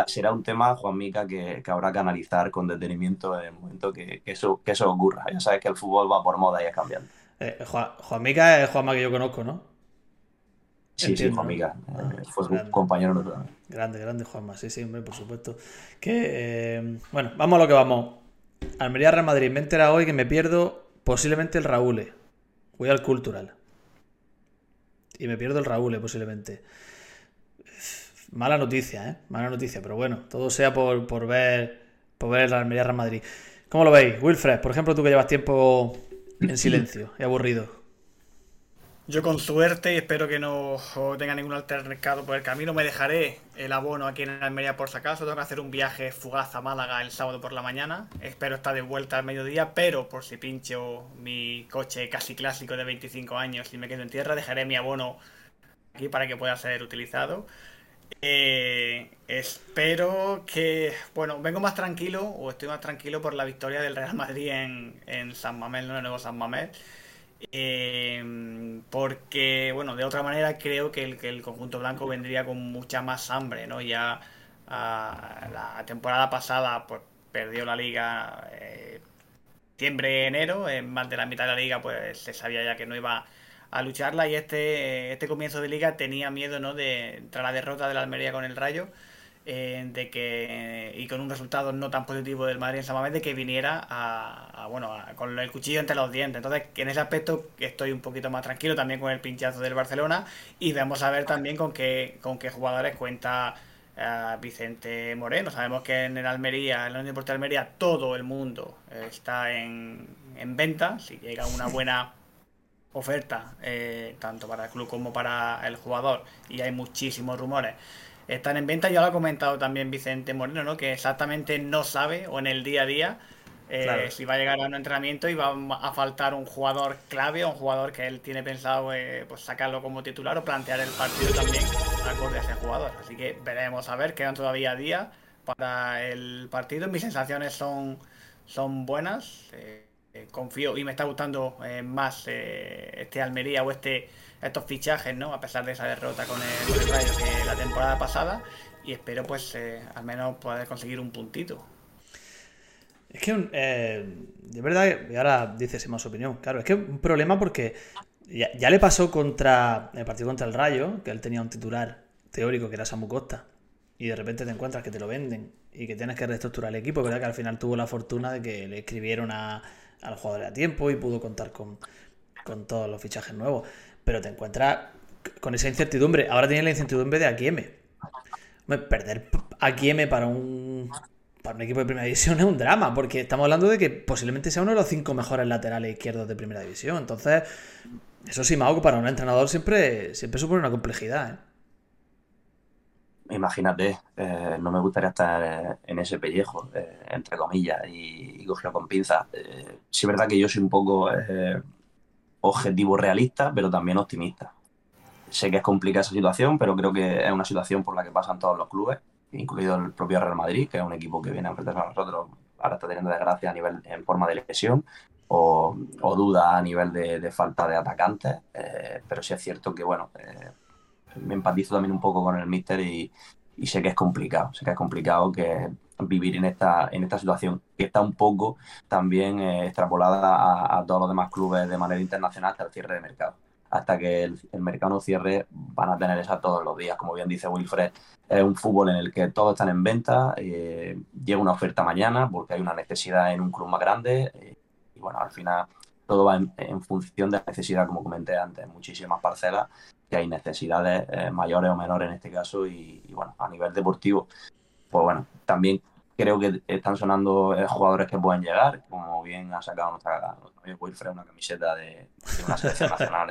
será un tema, Juan Mica, que, habrá que analizar con detenimiento en el momento que, eso, que eso ocurra. Ya sabes que el fútbol va por moda y es cambiando. Eh, Juan, Mica es Juanma que yo conozco, ¿no? Sí, sí, Juan Mica. Ah, eh, fue un compañero nuestro. Grande, grande Juanma, sí, sí, hombre, por supuesto. Que, bueno, vamos a lo que vamos. Almería Real Madrid. Me he enterado hoy que me pierdo posiblemente el Raúl. Voy al Cultural. Y me pierdo el Raúl, posiblemente. Mala noticia, ¿eh? Mala noticia, pero bueno, todo sea por, por ver por ver la Almería Real Madrid. ¿Cómo lo veis? Wilfred, por ejemplo, tú que llevas tiempo en silencio y aburrido. Yo con suerte espero que no tenga ningún altercado por el camino. Me dejaré el abono aquí en Almería por si acaso. Tengo que hacer un viaje fugaz a Málaga el sábado por la mañana. Espero estar de vuelta al mediodía, pero por si pincho mi coche casi clásico de 25 años y me quedo en tierra, dejaré mi abono aquí para que pueda ser utilizado. Eh, espero que, bueno, vengo más tranquilo o estoy más tranquilo por la victoria del Real Madrid en, San Mamés, no en el nuevo San Mamés. Eh, porque, bueno, de otra manera creo que el, que el conjunto blanco vendría con mucha más hambre, ¿no? Ya la temporada pasada pues, perdió la liga eh, septiembre, enero, en más de la mitad de la liga pues se sabía ya que no iba a lucharla y este, este comienzo de liga tenía miedo ¿no? de tras la derrota de la Almería con el Rayo eh, de que y con un resultado no tan positivo del Madrid en San de que viniera a, bueno con el cuchillo entre los dientes. Entonces en ese aspecto estoy un poquito más tranquilo también con el pinchazo del Barcelona y vamos a ver también con qué con qué jugadores cuenta eh, Vicente Moreno. Sabemos que en el Almería en la Unión Deportiva de Almería todo el mundo está en, en venta. Si llega una buena oferta, eh, tanto para el club como para el jugador, y hay muchísimos rumores, están en venta. Ya lo ha comentado también Vicente Moreno, ¿no? que exactamente no sabe, o en el día a día, eh, si va a llegar a un entrenamiento y va a faltar un jugador clave o un jugador que él tiene pensado eh, pues sacarlo como titular o plantear el partido también acorde a ese jugador. Así que veremos a ver, quedan todavía días para el partido. Mis sensaciones son, son buenas. Eh, confío y me está gustando eh, más eh, este Almería o este estos fichajes, ¿no? A pesar de esa derrota con el, Rayo que la temporada pasada y espero pues al menos poder conseguir un puntito. Es que de verdad, y ahora dices más opinión, claro, es que un problema porque ya, le pasó contra el partido contra el Rayo, que él tenía un titular teórico que era Samu Costa, y de repente te encuentras que te lo venden y que tienes que reestructurar el equipo, ¿verdad? Que al final tuvo la fortuna de que le escribieron a, al jugador a tiempo y pudo contar con, todos los fichajes nuevos. Pero te encuentras con esa incertidumbre. Ahora tienes la incertidumbre de Akieme. Perder Akieme para un, para un equipo de primera división es un drama, porque estamos hablando de que posiblemente sea uno de los cinco mejores laterales izquierdos de primera división. Entonces, eso sí, Mao, para un entrenador siempre, siempre supone una complejidad. ¿eh? imagínate, eh, no me gustaría estar eh, en ese pellejo, eh, entre comillas, y, cogerlo con pinzas. sí es verdad que yo soy un poco objetivo realista, pero también optimista. Sé que es complicada esa situación, pero creo que es una situación por la que pasan todos los clubes, incluido el propio Real Madrid, que es un equipo que viene a enfrentarse a nosotros, ahora está teniendo desgracia a nivel en forma de lesión, o, duda a nivel de, falta de atacantes, pero sí es cierto que, bueno, me empatizo también un poco con el míster y, sé que es complicado, sé que es complicado que vivir en esta, en esta situación, que está un poco también eh, extrapolada a, todos los demás clubes de manera internacional hasta el cierre de mercado. Hasta que el, mercado no cierre, van a tener esa todos los días. Como bien dice Wilfred, es un fútbol en el que todos están en venta, eh, llega una oferta mañana porque hay una necesidad en un club más grande. Eh, y bueno, al final todo va en, función de la necesidad, como comenté antes, muchísimas parcelas, que hay necesidades mayores o menores en este caso, y, bueno, a nivel deportivo, pues bueno, también creo que están sonando eh, jugadores que pueden llegar, como bien ha sacado nuestra, Wilfred una camiseta de, una selección nacional.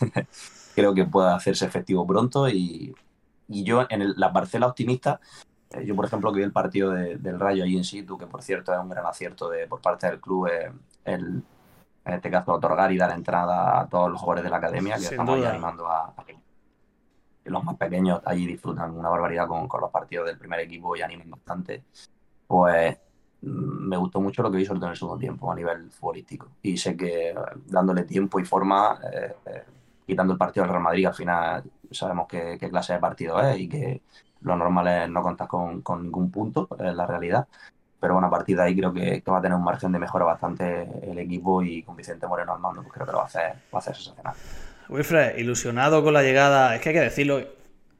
creo que puede hacerse efectivo pronto y, yo en la parcela optimista eh, yo, por ejemplo, que vi el partido del Rayo ahí en situ, que por cierto es un gran acierto de, por parte del club, eh, el, en este caso, otorgar y dar entrada a todos los jugadores de la academia, que estamos ahí animando a, que los más pequeños allí disfrutan una barbaridad con, los partidos del primer equipo y animan bastante. Pues mm, me gustó mucho lo que vi sobre todo en el segundo tiempo a nivel futbolístico. Y sé que dándole tiempo y forma, eh, quitando el partido del Real Madrid, al final sabemos qué, clase de partido es y que lo normal es no contar con, ningún punto, es la realidad. Pero bueno, a partir de ahí creo que, va a tener un margen de mejora bastante el equipo y con Vicente Moreno al mando, pues creo que lo va a hacer, va a hacer sensacional. Wilfred, ilusionado con la llegada, es que hay que decirlo, hay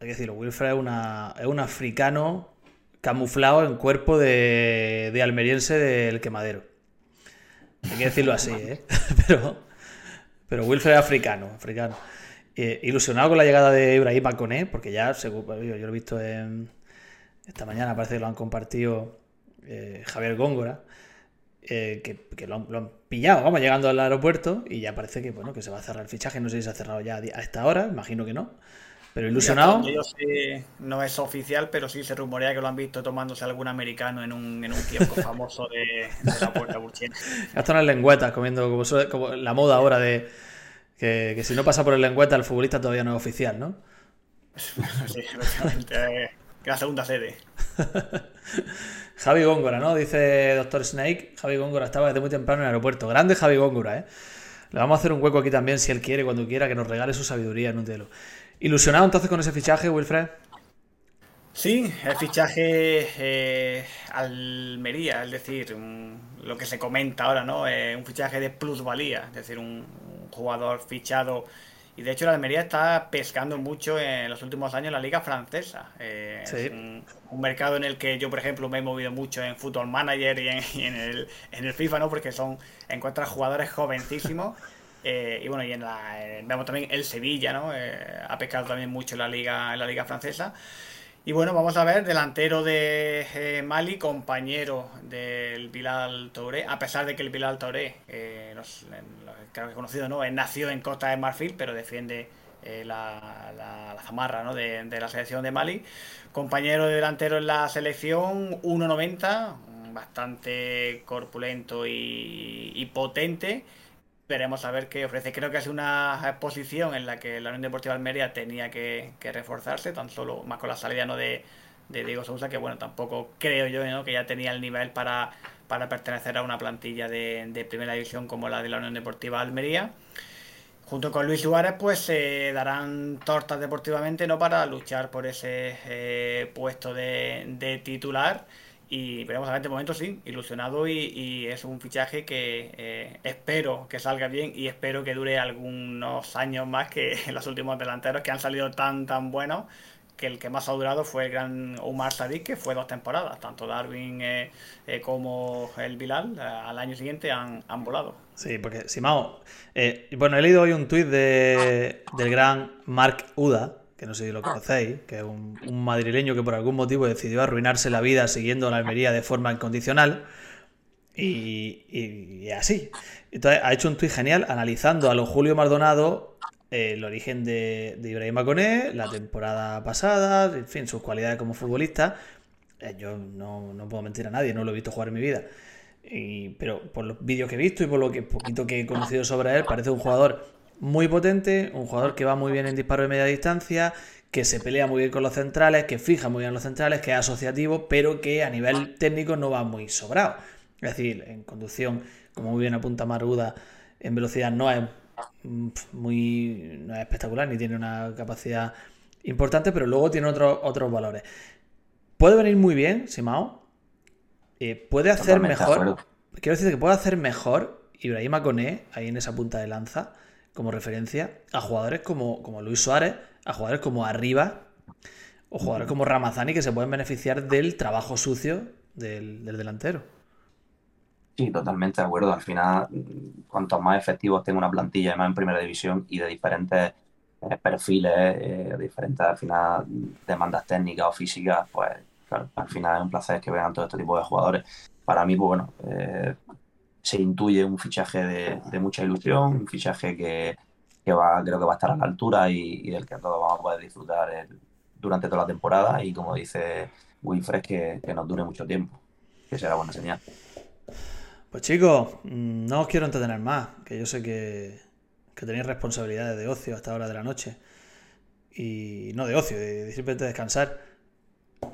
que decirlo, Wilfred es, una, es un africano camuflado en cuerpo de, de almeriense del quemadero. Hay que decirlo así, ¿eh? Pero, pero Wilfred es africano, africano. Eh, ilusionado con la llegada de Ibrahim Koné, porque ya, yo, lo he visto en, esta mañana, parece que lo han compartido eh, Javier Góngora, eh, que, lo, han, pillado, vamos, llegando al aeropuerto y ya parece que, bueno, que se va a cerrar el fichaje, no sé si se ha cerrado ya a esta hora, imagino que no. Pero ilusionado. Yo sé, no es oficial, pero sí se rumorea que lo han visto tomándose algún americano en un, en un kiosco famoso de, la Puerta Burchina. Ya están las lengüetas comiendo como, como la moda ahora de que, si no pasa por el lengüeta, el futbolista todavía no es oficial, ¿no? sí, efectivamente. Que la segunda sede. Javi Góngora, ¿no? Dice Doctor Snake. Javi Góngora estaba desde muy temprano en el aeropuerto. Grande Javi Góngora, ¿eh? Le vamos a hacer un hueco aquí también, si él quiere, cuando quiera, que nos regale su sabiduría en un telo. ¿Ilusionado entonces con ese fichaje, Wilfred? Sí, el fichaje eh, Almería, es decir, lo que se comenta ahora, ¿no? Eh, un fichaje de plusvalía, es decir, un, jugador fichado. Y de hecho la Almería está pescando mucho en los últimos años la liga francesa. Eh, es un, mercado en el que yo, por ejemplo, me he movido mucho en Football Manager y en, el, en el FIFA, ¿no? Porque son encuentras jugadores jovencísimos. Eh, y bueno, y en la, vemos también el Sevilla, ¿no? Eh, ha pescado también mucho en la liga, en la liga francesa. Y bueno, vamos a ver, delantero de eh, Mali, compañero del Bilal Touré, a pesar de que el Bilal Touré, eh, creo que conocido, ¿no? nació en Costa de Marfil, pero defiende eh, la, la, zamarra ¿no? de, la selección de Mali. Compañero de delantero en la selección, 1.90, bastante corpulento y potente veremos a ver qué ofrece. Creo que es una exposición en la que la Unión Deportiva Almería tenía que, reforzarse, tan solo más con la salida ¿no? de, Diego Sousa, que bueno, tampoco creo yo que ya tenía el nivel para, para pertenecer a una plantilla de, primera división como la de la Unión Deportiva Almería. Junto con Luis Suárez, pues se darán tortas deportivamente no para luchar por ese eh, puesto de titular y veremos a de momento sí, ilusionado y, es un fichaje que eh, espero que salga bien y espero que dure algunos años más que los últimos delanteros que han salido tan tan buenos que el que más ha durado fue el gran Omar Sadik, que fue dos temporadas. Tanto Darwin eh, eh, como el Bilal al año siguiente han, han volado. Sí, porque Simao, bueno, he leído hoy un tuit de, del gran Mark Uda, que no sé si lo conocéis, que es un, madrileño que por algún motivo decidió arruinarse la vida siguiendo la Almería de forma incondicional. Y, así. Entonces ha hecho un tuit genial analizando a lo Julio Maldonado eh, el origen de, de Ibrahim Maconé, la temporada pasada, en fin, sus cualidades como futbolista. Eh, yo no, no, puedo mentir a nadie, no lo he visto jugar en mi vida. pero por los vídeos que he visto y por lo que poquito que he conocido sobre él, parece un jugador muy potente, un jugador que va muy bien en disparo de media distancia, que se pelea muy bien con los centrales, que fija muy bien los centrales, que es asociativo, pero que a nivel técnico no va muy sobrado. Es decir, en conducción, como muy bien apunta Maruda, en velocidad no es muy no es espectacular ni tiene una capacidad importante, pero luego tiene otros otros valores. Puede venir muy bien, Simao. Eh, puede hacer mejor. Quiero decir que puede hacer mejor Ibrahima Koné ahí en esa punta de lanza como referencia a jugadores como, como Luis Suárez, a jugadores como Arriba o jugadores como Ramazani que se pueden beneficiar del trabajo sucio del, delantero. Sí, totalmente de acuerdo. Al final, cuantos más efectivos tenga una plantilla, más en primera división y de diferentes eh, perfiles, eh, diferentes al final demandas técnicas o físicas, pues claro, al final es un placer que vean todo este tipo de jugadores. Para mí, pues bueno, eh, se intuye un fichaje de, mucha ilusión, un fichaje que, va, creo que va a estar a la altura y, del que todos vamos a poder disfrutar durante toda la temporada y como dice Wilfred, que, nos dure mucho tiempo, que será buena señal. Pues chicos, mm, no os quiero entretener más, que yo sé que, que tenéis responsabilidades de ocio hasta hora de la noche. Y no de ocio, de, simplemente descansar.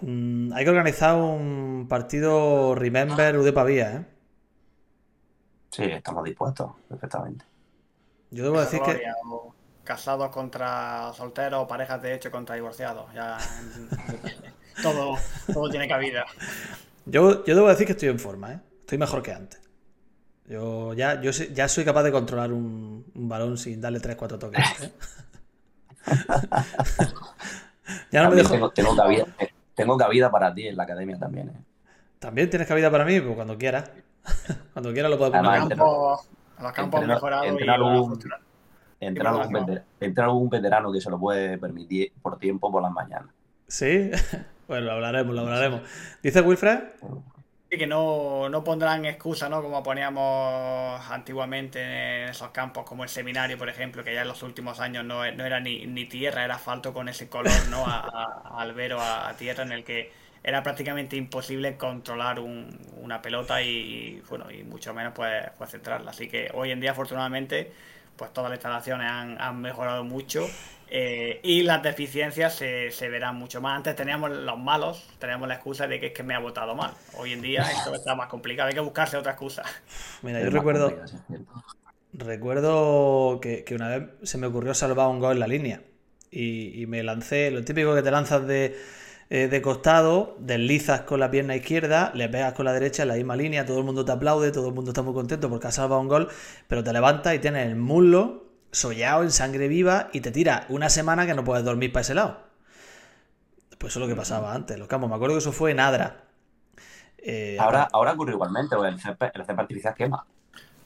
Mm, hay que organizar un partido Remember UD Pavía, ¿eh? Sí, estamos dispuestos, perfectamente. Yo debo decir que. Casados contra solteros, o parejas de hecho contra divorciados. Ya. todo, todo tiene cabida. Yo, yo debo decir que estoy en forma, ¿eh? Estoy mejor que antes. Yo ya, yo ya soy capaz de controlar un, balón sin darle 3-4 toques. ¿eh? ya no me dejo... tengo, cabida, tengo, cabida, para ti en la academia también. ¿eh? También tienes cabida para mí, pues cuando quieras. cuando quieras lo puedo poner. a los campos mejorados entrar, algún, entrar, algún veterano que se lo puede permitir por tiempo por las mañanas. Sí, bueno, lo hablaremos, lo hablaremos. Dice Wilfred que no, no, pondrán excusa, ¿no? Como poníamos antiguamente en esos campos, como el seminario, por ejemplo, que ya en los últimos años no, era ni, ni, tierra, era asfalto con ese color, ¿no? A, albero, a, tierra, en el que era prácticamente imposible controlar una pelota y, bueno, y mucho menos pues, pues centrarla. Así que hoy en día, afortunadamente, pues todas las instalaciones han, han mejorado mucho eh, y las deficiencias se, se, verán mucho más. Antes teníamos los malos, teníamos la excusa de que es que me ha votado mal. Hoy en día esto está más complicado, hay que buscarse otra excusa. Mira, yo recuerdo, recuerdo que, que, una vez se me ocurrió salvar un gol en la línea y, y me lancé, lo típico que te lanzas de, eh, de costado, deslizas con la pierna izquierda, le pegas con la derecha en la misma línea, todo el mundo te aplaude, todo el mundo está muy contento porque has salvado un gol, pero te levantas y tienes el muslo sollado en sangre viva y te tira una semana que no puedes dormir para ese lado. Pues eso es lo que pasaba antes, los campos. Me acuerdo que eso fue en Adra. Eh, ahora, ahora ocurre igualmente, el césped, el artificial quema.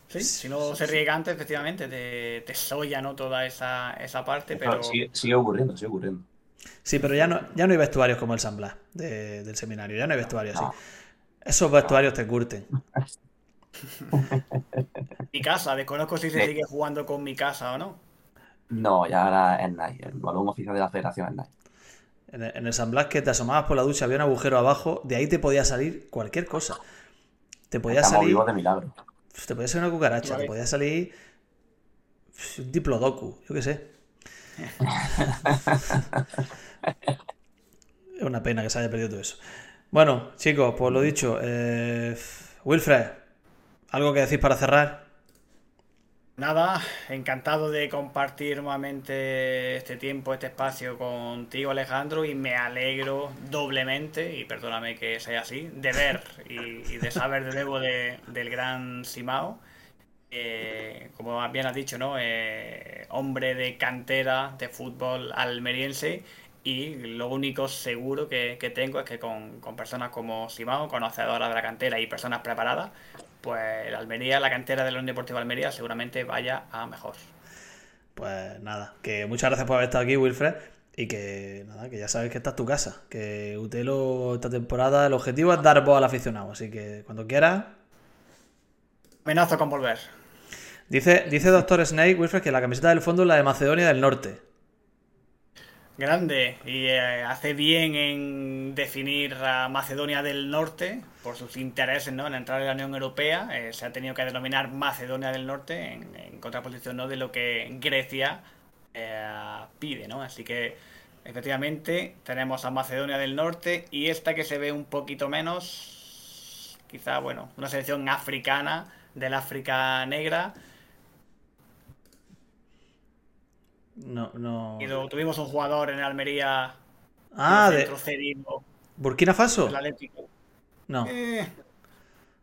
Sí, si no se riega antes, efectivamente, te, te soya ¿no? toda esa, parte, pero... Sigue, ocurriendo, sigue ocurriendo. Sí, pero ya no, ya no hay vestuarios como el San Blas del seminario, ya no hay vestuarios así. Esos vestuarios te curten. mi casa, desconozco si se sigue jugando con mi casa o no. No, ya ahora es Nike, el balón oficial de la federación es Nike. En el, San Blas que te asomabas por la ducha, había un agujero abajo, de ahí te podía salir cualquier cosa. Te podía salir. de milagro. Te podía salir una cucaracha, te podía salir. Un diplodocus, yo qué sé. Es una pena que se haya perdido todo eso. Bueno, chicos, pues lo dicho. Eh, Wilfred, ¿Algo que decís para cerrar? Nada, encantado de compartir nuevamente este tiempo, este espacio contigo Alejandro y me alegro doblemente, y perdóname que sea así, de ver y, de saber de nuevo del gran Simao. Eh, como bien has dicho, ¿no? Eh, hombre de cantera de fútbol almeriense y lo único seguro que, tengo es que con, con personas como Simao, conocedoras de la cantera y personas preparadas, pues la Almería, la cantera de la Unión Deportiva Almería seguramente vaya a mejor. Pues nada, que muchas gracias por haber estado aquí, Wilfred. Y que nada, que ya sabes que esta es tu casa. Que Utelo esta temporada, el objetivo es dar voz al aficionado. Así que cuando quieras. Amenazo con volver. Dice, dice Doctor Snake, Wilfred, que la camiseta del fondo es la de Macedonia del Norte grande y eh, hace bien en definir a Macedonia del Norte por sus intereses ¿no? en entrar en la Unión Europea. Eh, se ha tenido que denominar Macedonia del Norte en, contraposición ¿no? de lo que Grecia eh, pide. ¿no? Así que efectivamente tenemos a Macedonia del Norte y esta que se ve un poquito menos, quizá, bueno, una selección africana del África Negra No, no. tuvimos un jugador en Almería. Ah, de. ¿Burkina Faso? No. Eh,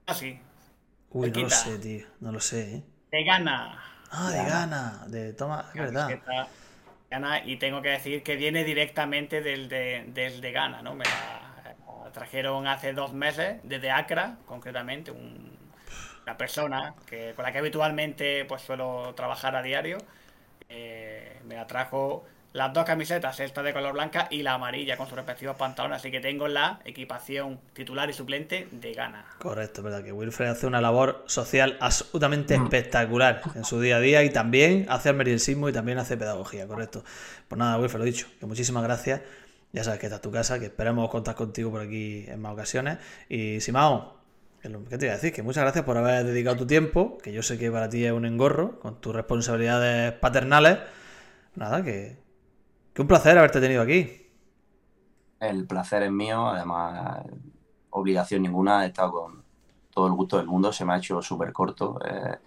ah, sí. Uy, no lo sé, tío. No lo sé, ¿eh? De Ghana. Ah, de Ghana. De toma, es verdad. Ghana, y tengo que decir que viene directamente del de, desde Ghana, ¿no? Me la, trajeron hace dos meses, desde Accra, concretamente, un, una persona que, con la que habitualmente pues suelo trabajar a diario, eh, me atrajo las dos camisetas, esta de color blanca y la amarilla con sus respectivos pantalones. Así que tengo la equipación titular y suplente de gana. Correcto, verdad que Wilfred hace una labor social absolutamente mm. espectacular en su día a día y también hace almeriensismo y también hace pedagogía, correcto. Pues nada, Wilfred, lo dicho, que muchísimas gracias. Ya sabes que esta es tu casa, que esperamos contar contigo por aquí en más ocasiones. Y Simao, ¿qué te iba a decir? Que muchas gracias por haber dedicado tu tiempo, que yo sé que para ti es un engorro, con tus responsabilidades paternales. Nada, que, que un placer haberte tenido aquí. El placer es mío, además, obligación ninguna, he estado con todo el gusto del mundo, se me ha hecho súper corto. Eh,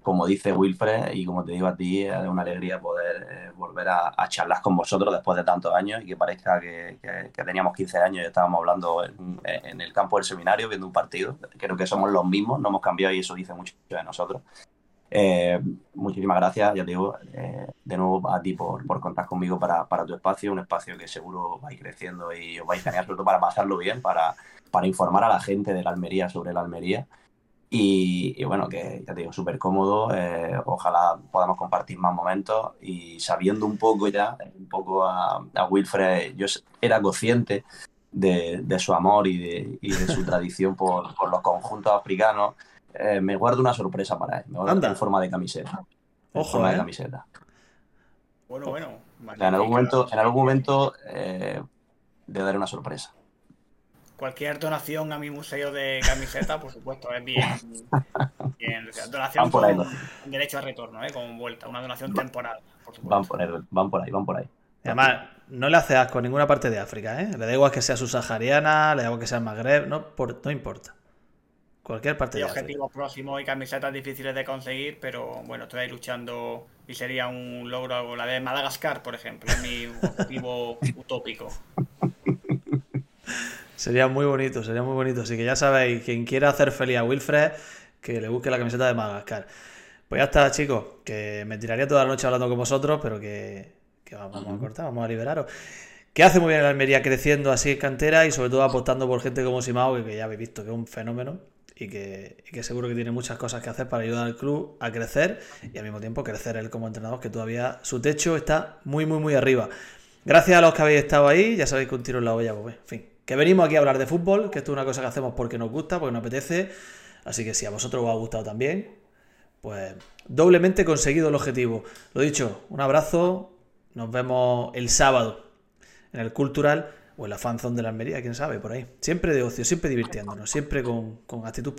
como dice Wilfred, y como te digo a ti, es una alegría poder eh, volver a, charlar con vosotros después de tantos años y que parezca que, teníamos 15 años y estábamos hablando en, el campo del seminario viendo un partido. Creo que somos los mismos, no hemos cambiado y eso dice mucho de nosotros. Eh, muchísimas gracias, ya te digo, eh, de nuevo a ti por, contar conmigo para, tu espacio, un espacio que seguro vais creciendo y os vais a genial, sobre todo para pasarlo bien, para, para informar a la gente de la Almería sobre la Almería. Y, bueno, que ya te digo, súper cómodo, eh, ojalá podamos compartir más momentos y sabiendo un poco ya, un poco a, Wilfred, yo era consciente de, su amor y de, y de su tradición por, por los conjuntos africanos eh, me guardo una sorpresa para él. Me guardo en forma de camiseta. Ojo, forma de eh. camiseta. Bueno, bueno. en algún momento, en algún momento eh, le daré una sorpresa. Cualquier donación a mi museo de camiseta, por supuesto, es bien. Donación con derecho a retorno, ¿eh? con vuelta. Una donación temporal, por supuesto. Van por, ahí, van por ahí, van por ahí. además, no le hace asco a ninguna parte de África, ¿eh? Le da igual que sea subsahariana, le da igual que sea Magreb, no, no importa. Cualquier parte de objetivos próximos y camisetas difíciles de conseguir, pero bueno, estoy ahí luchando y sería un logro la de Madagascar, por ejemplo, es mi objetivo utópico. Sería muy bonito, sería muy bonito. Así que ya sabéis, quien quiera hacer feliz a Wilfred, que le busque la camiseta de Madagascar. Pues ya está, chicos, que me tiraría toda la noche hablando con vosotros, pero que, vamos, a cortar, vamos a liberaros. Que hace muy bien el Almería creciendo así en cantera y sobre todo apostando por gente como Simao, que, que ya habéis visto que es un fenómeno y que, seguro que tiene muchas cosas que hacer para ayudar al club a crecer y al mismo tiempo crecer él como entrenador, que todavía su techo está muy, muy, muy arriba. Gracias a los que habéis estado ahí, ya sabéis que un tiro en la olla, pues en fin. Que venimos aquí a hablar de fútbol, que esto es una cosa que hacemos porque nos gusta, porque nos apetece. Así que si a vosotros os ha gustado también, pues doblemente conseguido el objetivo. Lo dicho, un abrazo, nos vemos el sábado en el Cultural o en la fanzone de la Almería, quién sabe, por ahí. Siempre de ocio, siempre divirtiéndonos, siempre con, con actitud positiva.